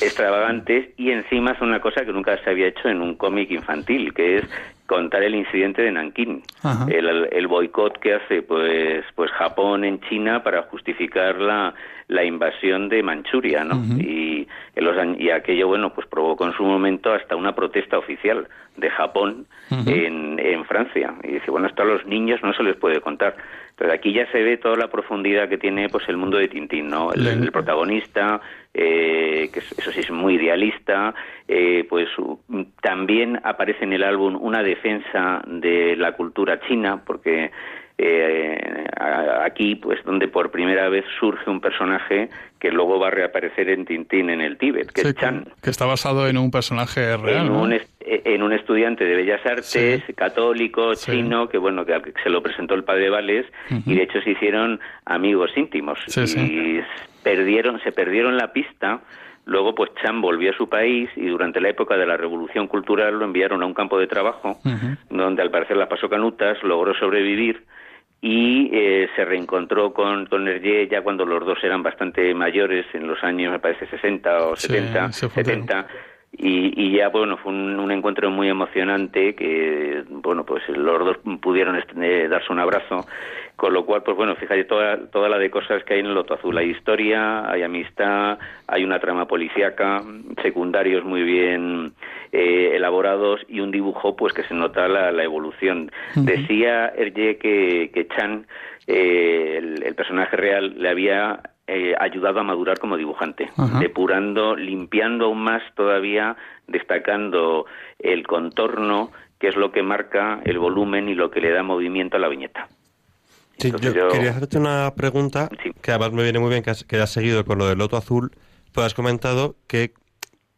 Extravagantes y encima es una cosa que nunca se había hecho en un cómic infantil, que es contar el incidente de Nankín, el, el boicot que hace pues pues Japón en China para justificar la, la invasión de Manchuria, ¿no? Uh -huh. y, los, y aquello, bueno, pues provocó en su momento hasta una protesta oficial de Japón uh -huh. en, en Francia. Y dice, bueno, esto a los niños no se les puede contar. Entonces aquí ya se ve toda la profundidad que tiene pues el mundo de Tintín, ¿no? El, el protagonista, eh, que eso sí es muy idealista, eh, pues también aparece en el álbum una defensa de la cultura china, porque eh, aquí pues donde por primera vez surge un personaje que luego va a reaparecer en Tintín en el Tíbet, que sí, es Chan. Que está basado en un personaje real. En, ¿no? un, en un, estudiante de Bellas Artes, sí. católico, sí. chino, que bueno, que se lo presentó el padre Vales, uh -huh. y de hecho se hicieron amigos íntimos. y perdieron, se perdieron la pista Luego, pues Chan volvió a su país y durante la época de la Revolución Cultural lo enviaron a un campo de trabajo, uh -huh. donde al parecer las pasó canutas, logró sobrevivir y eh, se reencontró con, con Hergé ya cuando los dos eran bastante mayores, en los años, me parece, 60 o 70, sí, 70 y, ya bueno fue un, encuentro muy emocionante que bueno pues los dos pudieron este, darse un abrazo con lo cual pues bueno fíjate toda toda la de cosas que hay en el Loto Azul. Hay historia hay amistad hay una trama policíaca secundarios muy bien eh, elaborados y un dibujo pues que se nota la, evolución. Decía Hergé que, que Chan eh, el personaje real le había eh, ayudado a madurar como dibujante, depurando, limpiando aún más todavía, destacando el contorno, que es lo que marca el volumen y lo que le da movimiento a la viñeta. Sí, yo, quería hacerte una pregunta que además me viene muy bien que has, que has seguido con lo del Loto Azul, pues has comentado que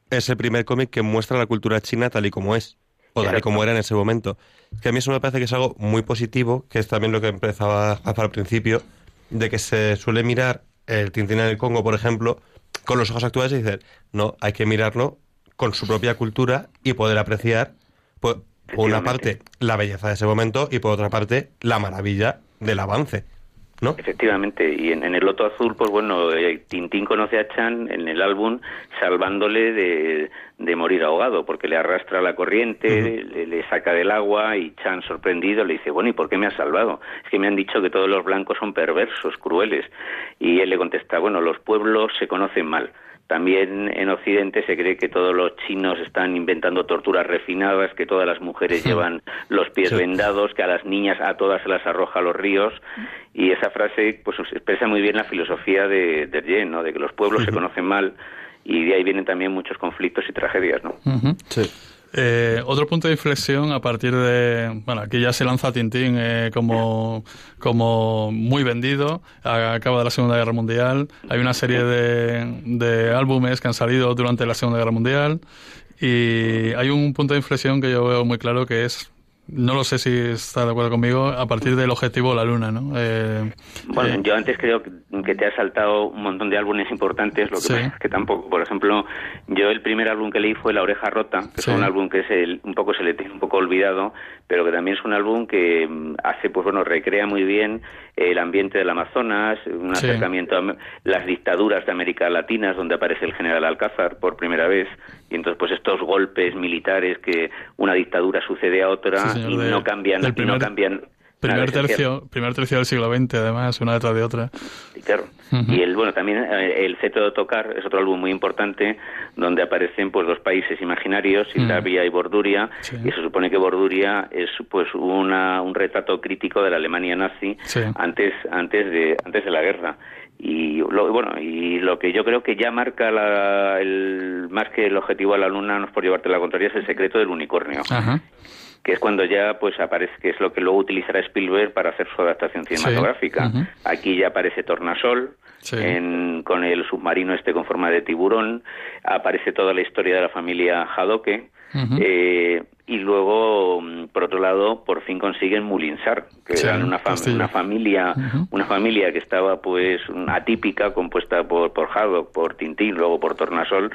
es el primer cómic que muestra la cultura china tal y como es, o tal y como era en ese momento. Que a mí eso me parece que es algo muy positivo, que es también lo que empezaba al principio, de que se suele mirar el Tintín en el Congo, por ejemplo, con los ojos actuales y dices, no, hay que mirarlo con su propia cultura y poder apreciar, por una parte, la belleza de ese momento y por otra parte, la maravilla del avance. Efectivamente, y en, el Loto Azul, pues bueno, eh, Tintín conoce a Chan en el álbum salvándole de, de morir ahogado, porque le arrastra la corriente, le, saca del agua y Chan, sorprendido, le dice, bueno, ¿y por qué me has salvado? Es que me han dicho que todos los blancos son perversos, crueles. Y él le contesta, bueno, los pueblos se conocen mal también en Occidente se cree que todos los chinos están inventando torturas refinadas, que todas las mujeres llevan los pies vendados, que a las niñas a todas se las arroja a los ríos. Y esa frase pues expresa muy bien la filosofía de, de ¿no? de que los pueblos se conocen mal y de ahí vienen también muchos conflictos y tragedias. ¿no? sí. Eh, otro punto de inflexión a partir de, bueno, aquí ya se lanza Tintín eh, como, como muy vendido, acaba de la Segunda Guerra Mundial, hay una serie de, de álbumes que han salido durante la Segunda Guerra Mundial. Y hay un punto de inflexión que yo veo muy claro que es no lo sé si está de acuerdo conmigo, a partir del objetivo la luna, ¿no? Eh, bueno, eh, yo antes creo que te ha saltado un montón de álbumes importantes, lo que que tampoco, por ejemplo, yo el primer álbum que leí fue La oreja rota, que es un álbum que es el, un poco se le tiene un poco olvidado, pero que también es un álbum que mm, hace, pues bueno, recrea muy bien el ambiente del Amazonas, un acercamiento a las dictaduras de América Latina, donde aparece el general Alcázar por primera vez, y entonces pues estos golpes militares que una dictadura sucede a otra y no cambian, y no cambian Primer tercio, primer tercio del siglo XX, además, una detrás de otra. claro. Y el, bueno, también eh, el Ceto de Tocar es otro álbum muy importante donde aparecen pues dos países imaginarios, Islavia y Borduria, y se supone que Borduria es pues una, un retrato crítico de la Alemania nazi antes antes de antes de la guerra. Y lo, bueno y lo que yo creo que ya marca la, el más que el objetivo a la luna no es por llevarte la contraria es el secreto del unicornio que es cuando ya pues aparece que es lo que luego utilizará Spielberg para hacer su adaptación cinematográfica. Aquí ya aparece Tornasol con el submarino este con forma de tiburón, aparece toda la historia de la familia Hadoke eh, y luego, mm, por otro lado, por fin consiguen Mulinsar, que era una, una familia una familia que estaba pues atípica, compuesta por, por Haddock, por Tintín, luego por Tornasol,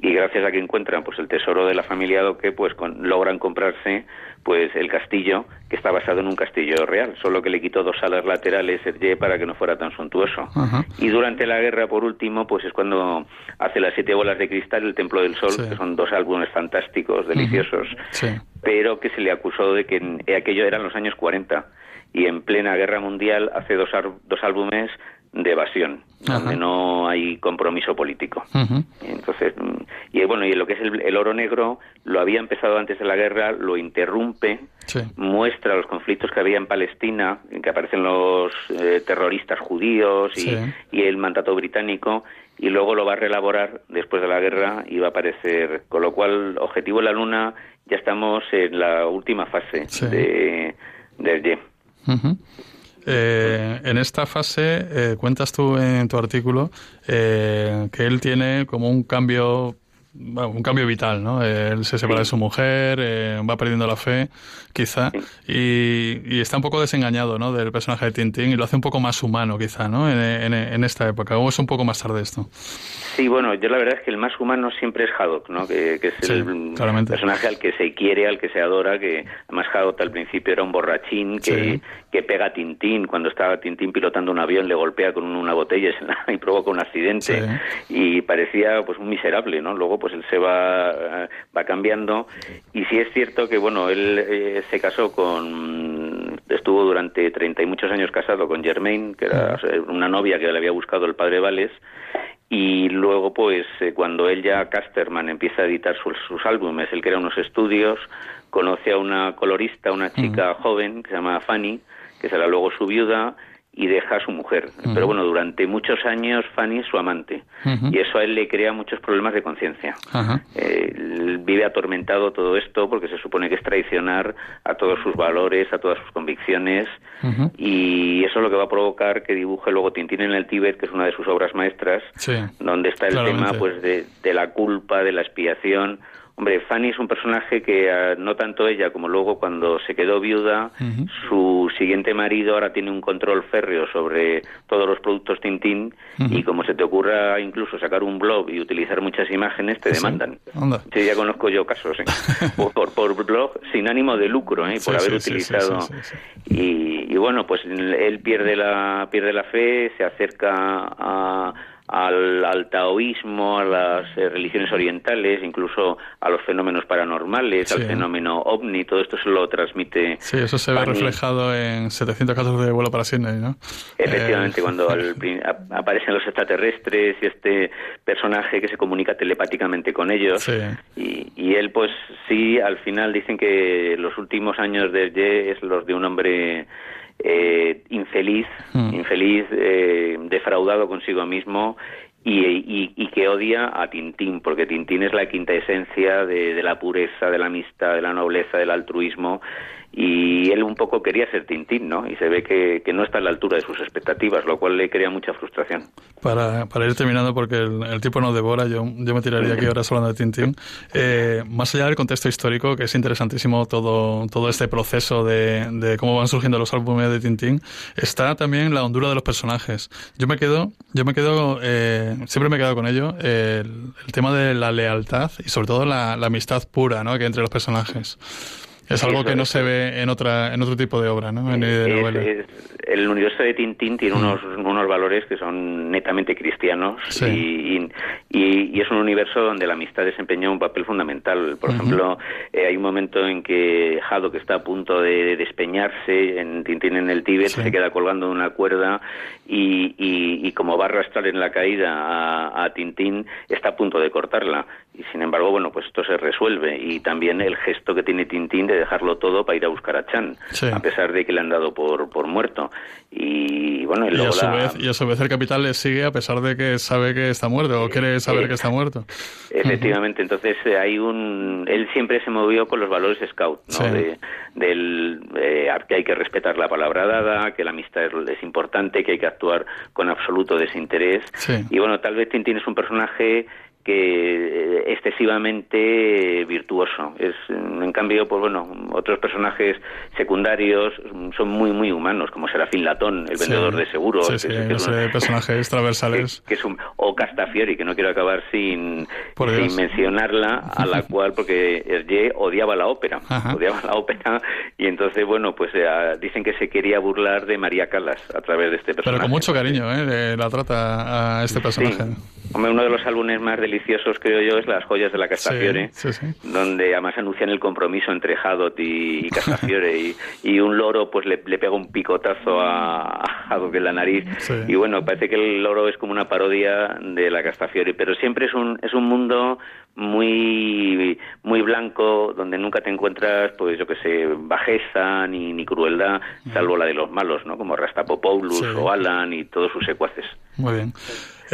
y gracias a que encuentran pues el tesoro de la familia Hadoke, pues logran comprarse pues el castillo que está basado en un castillo real, solo que le quitó dos alas laterales para que no fuera tan suntuoso. Y durante la guerra, por último, pues es cuando hace las siete bolas de cristal, el Templo del Sol, que son dos álbumes fantásticos, deliciosos, pero que se le acusó de que aquello eran los años 40 y en plena guerra mundial hace dos, dos álbumes de evasión, donde no hay compromiso político. Entonces, mm, y bueno, y lo que es el, oro negro, lo había empezado antes de la guerra, lo interrumpe, muestra los conflictos que había en Palestina, en que aparecen los eh, terroristas judíos y, y, el mandato británico, y luego lo va a reelaborar después de la guerra y va a aparecer, con lo cual, objetivo de la luna, ya estamos en la última fase de, de eh, en esta fase eh, cuentas tú en tu artículo eh, que él tiene como un cambio un cambio vital, ¿no? Él se separa de su mujer, va perdiendo la fe, quizá, y, está un poco desengañado, ¿no? Del personaje de Tintín y lo hace un poco más humano, quizá, ¿no? En, en esta época. ¿O es un poco más tarde esto? Sí, bueno, yo la verdad es que el más humano siempre es Haddock, ¿no? Que, es el personaje al que se quiere, al que se adora, que además Haddock al principio era un borrachín que, que pega a Tintín, cuando estaba Tintín pilotando un avión le golpea con una botella y provoca un accidente. Y parecía pues un miserable, ¿no? Luego pues él se va, va cambiando. Y sí es cierto que, bueno, él eh, se casó con, estuvo durante treinta y muchos años casado con Germaine, que era una novia que le había buscado el padre Vales, y luego pues eh, cuando él ya Casterman empieza a editar sus, sus, álbumes, él crea unos estudios, conoce a una colorista, una chica joven que se llama Fanny, que será luego su viuda y deja a su mujer. Pero bueno, durante muchos años Fanny es su amante y eso a él le crea muchos problemas de conciencia. Eh, vive atormentado todo esto porque se supone que es traicionar a todos sus valores, a todas sus convicciones y eso es lo que va a provocar que dibuje luego Tintín en el Tíbet, que es una de sus obras maestras, donde está el tema pues de, de la culpa, de la expiación Hombre, Fanny es un personaje que ah, no tanto ella como luego cuando se quedó viuda, su siguiente marido ahora tiene un control férreo sobre todos los productos Tintín y como se te ocurra incluso sacar un blog y utilizar muchas imágenes, te demandan. Sí, ya conozco yo casos, ¿eh? por, por, blog sin ánimo de lucro, ¿eh? por haber utilizado. Y, y bueno, pues él pierde la, pierde la fe, se acerca a al, taoísmo, a las eh, religiones orientales, incluso a los fenómenos paranormales, al fenómeno ovni, todo esto se lo transmite. Sí, eso se ve reflejado en 700 casos de vuelo para Sydney, ¿no? Efectivamente, eh, cuando aparecen los extraterrestres y este personaje que se comunica telepáticamente con ellos. Y, y, él, pues sí, al final dicen que los últimos años de Ye es los de un hombre eh, infeliz, hmm. infeliz, eh, defraudado consigo mismo y, y, que odia a Tintín, porque Tintín es la quinta esencia de, de, la pureza, de la amistad, de la nobleza, del altruismo, y él un poco quería ser Tintín, ¿no? Y se ve que, que, no está a la altura de sus expectativas, lo cual le crea mucha frustración. Para, para ir terminando, porque el, el tipo nos devora, yo, yo me tiraría aquí ahora hablando de Tintín. Eh, más allá del contexto histórico, que es interesantísimo todo, todo este proceso de, de cómo van surgiendo los álbumes de Tintín, está también la hondura de los personajes. Yo me quedo, yo me quedo, eh, siempre me he quedado con ello, el, el, tema de la lealtad y sobre todo la, la amistad pura, ¿no? Que entre los personajes. Es algo que no se ve en otra en otro tipo de obra, ¿no? En el universo de Tintín tiene unos, unos valores que son netamente cristianos y, y, es un universo donde la amistad desempeña un papel fundamental. Por ejemplo, eh, hay un momento en que Jado, que está a punto de despeñarse en Tintín en el Tíbet, se queda colgando de una cuerda y, y, como va a arrastrar en la caída a, a Tintín, está a punto de cortarla. Y sin embargo, bueno, pues esto se resuelve. Y también el gesto que tiene Tintín de dejarlo todo para ir a buscar a Chan, a pesar de que le han dado por, por muerto. Y bueno, y, a su vez, y a su vez el capitán le sigue a pesar de que sabe que está muerto o quiere saber que está muerto. Efectivamente, entonces eh, hay un. Él siempre se movió con los valores scout, ¿no? De, del eh, que hay que respetar la palabra dada, que la amistad es, importante, que hay que actuar con absoluto desinterés. Y bueno, tal vez Tintín es un personaje que eh, excesivamente virtuoso. Es, en cambio, pues bueno, otros personajes secundarios son muy, muy humanos, como Serafín Latón, el vendedor de seguros. Sí, personajes transversales. Que, es un, o Castafiori, que no quiero acabar sin, sin mencionarla, a la cual, porque Hergé odiaba la ópera, odiaba la ópera, y entonces, bueno, pues eh, dicen que se quería burlar de María Calas a través de este personaje. Pero con mucho cariño, ¿eh? la trata a este personaje. uno de los álbumes más deliciosos, creo yo, es Las joyas de la Castafiore, donde además anuncian el compromiso entre Hadot y, Castafiore, y, un loro pues le, pega un picotazo a, Hadot en la nariz, y bueno, parece que el loro es como una parodia de la Castafiore, pero siempre es un, es un mundo muy muy blanco donde nunca te encuentras pues yo que sé bajeza ni, ni crueldad salvo la de los malos no como Rastapopoulos o Alan y todos sus secuaces. Muy bien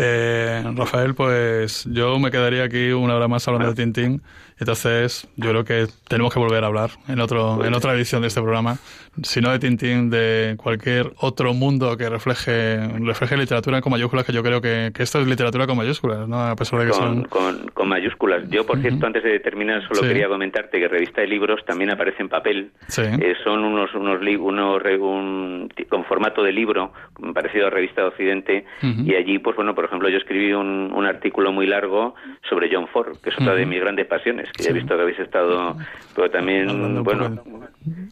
eh, Rafael, pues yo me quedaría aquí una hora más hablando de Tintín. Entonces, yo creo que tenemos que volver a hablar en otro en otra edición de este programa, si no de Tintín, de cualquier otro mundo que refleje refleje literatura con mayúsculas, que yo creo que, que esto es literatura con mayúsculas, ¿no? A pesar de que con, son... Con, mayúsculas. Yo, por cierto, antes de terminar, solo quería comentarte que Revista de Libros también aparece en papel. Eh, son unos unos, unos un, con formato de libro, parecido a Revista de Occidente, y allí, pues bueno, por ejemplo, yo escribí un, un artículo muy largo sobre John Ford, que es otra de mis grandes pasiones que ya he visto que habéis estado, pero también, bueno,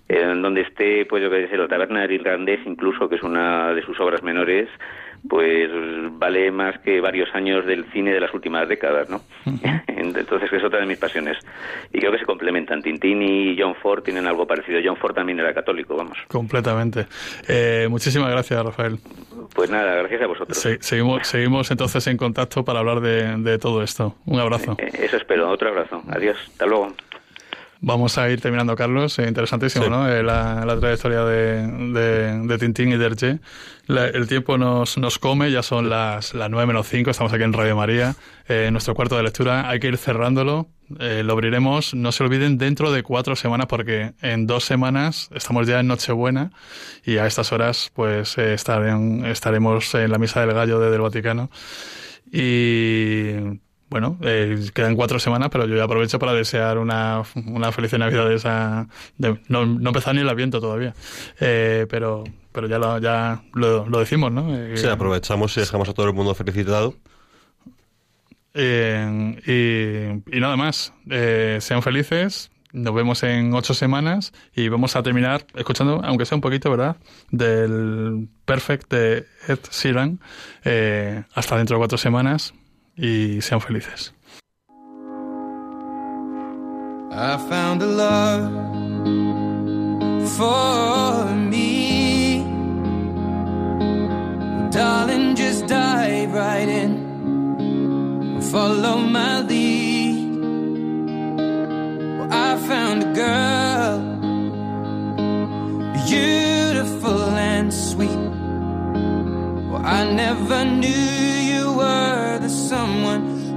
en donde esté, pues yo que sé, la taberna del irlandés, incluso, que es una de sus obras menores, pues vale más que varios años del cine de las últimas décadas, ¿no? Entonces es otra de mis pasiones. Y creo que se complementan. Tintín y John Ford tienen algo parecido. John Ford también era católico, vamos. Completamente. Eh, muchísimas gracias, Rafael. Pues nada, gracias a vosotros. seguimos, seguimos entonces en contacto para hablar de, de todo esto. Un abrazo. Eh, eso espero. Otro abrazo. Adiós. Hasta luego. Vamos a ir terminando, Carlos. Eh, interesantísimo, ¿no? Eh, la, trayectoria de, de, Tintín y de Hergé. el tiempo nos, nos come, ya son las, las 9 menos 5, estamos aquí en Radio María, eh, en nuestro cuarto de lectura. Hay que ir cerrándolo. lo abriremos, no se olviden, dentro de cuatro semanas, porque en dos semanas estamos ya en Nochebuena y a estas horas pues estaremos en la Misa del Gallo desde el Vaticano. Y bueno, eh, quedan cuatro semanas, pero yo ya aprovecho para desear una, una feliz Navidad de esa... no, no empezar ni el aviento todavía, eh, pero, pero ya, lo, ya lo, decimos, ¿no? Eh, sí, aprovechamos y dejamos a todo el mundo felicitado. Eh, y, y, nada más, sean felices, nos vemos en ocho semanas y vamos a terminar escuchando, aunque sea un poquito, ¿verdad? Del Perfect de Ed Sheeran. hasta dentro de cuatro semanas. Y sean felices. I found a love for me. Darling, just dive right in. Follow my lead. Well, I found a girl, beautiful and sweet. Well, I never knew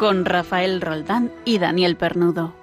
con Rafael Roldán y Daniel Pernudo.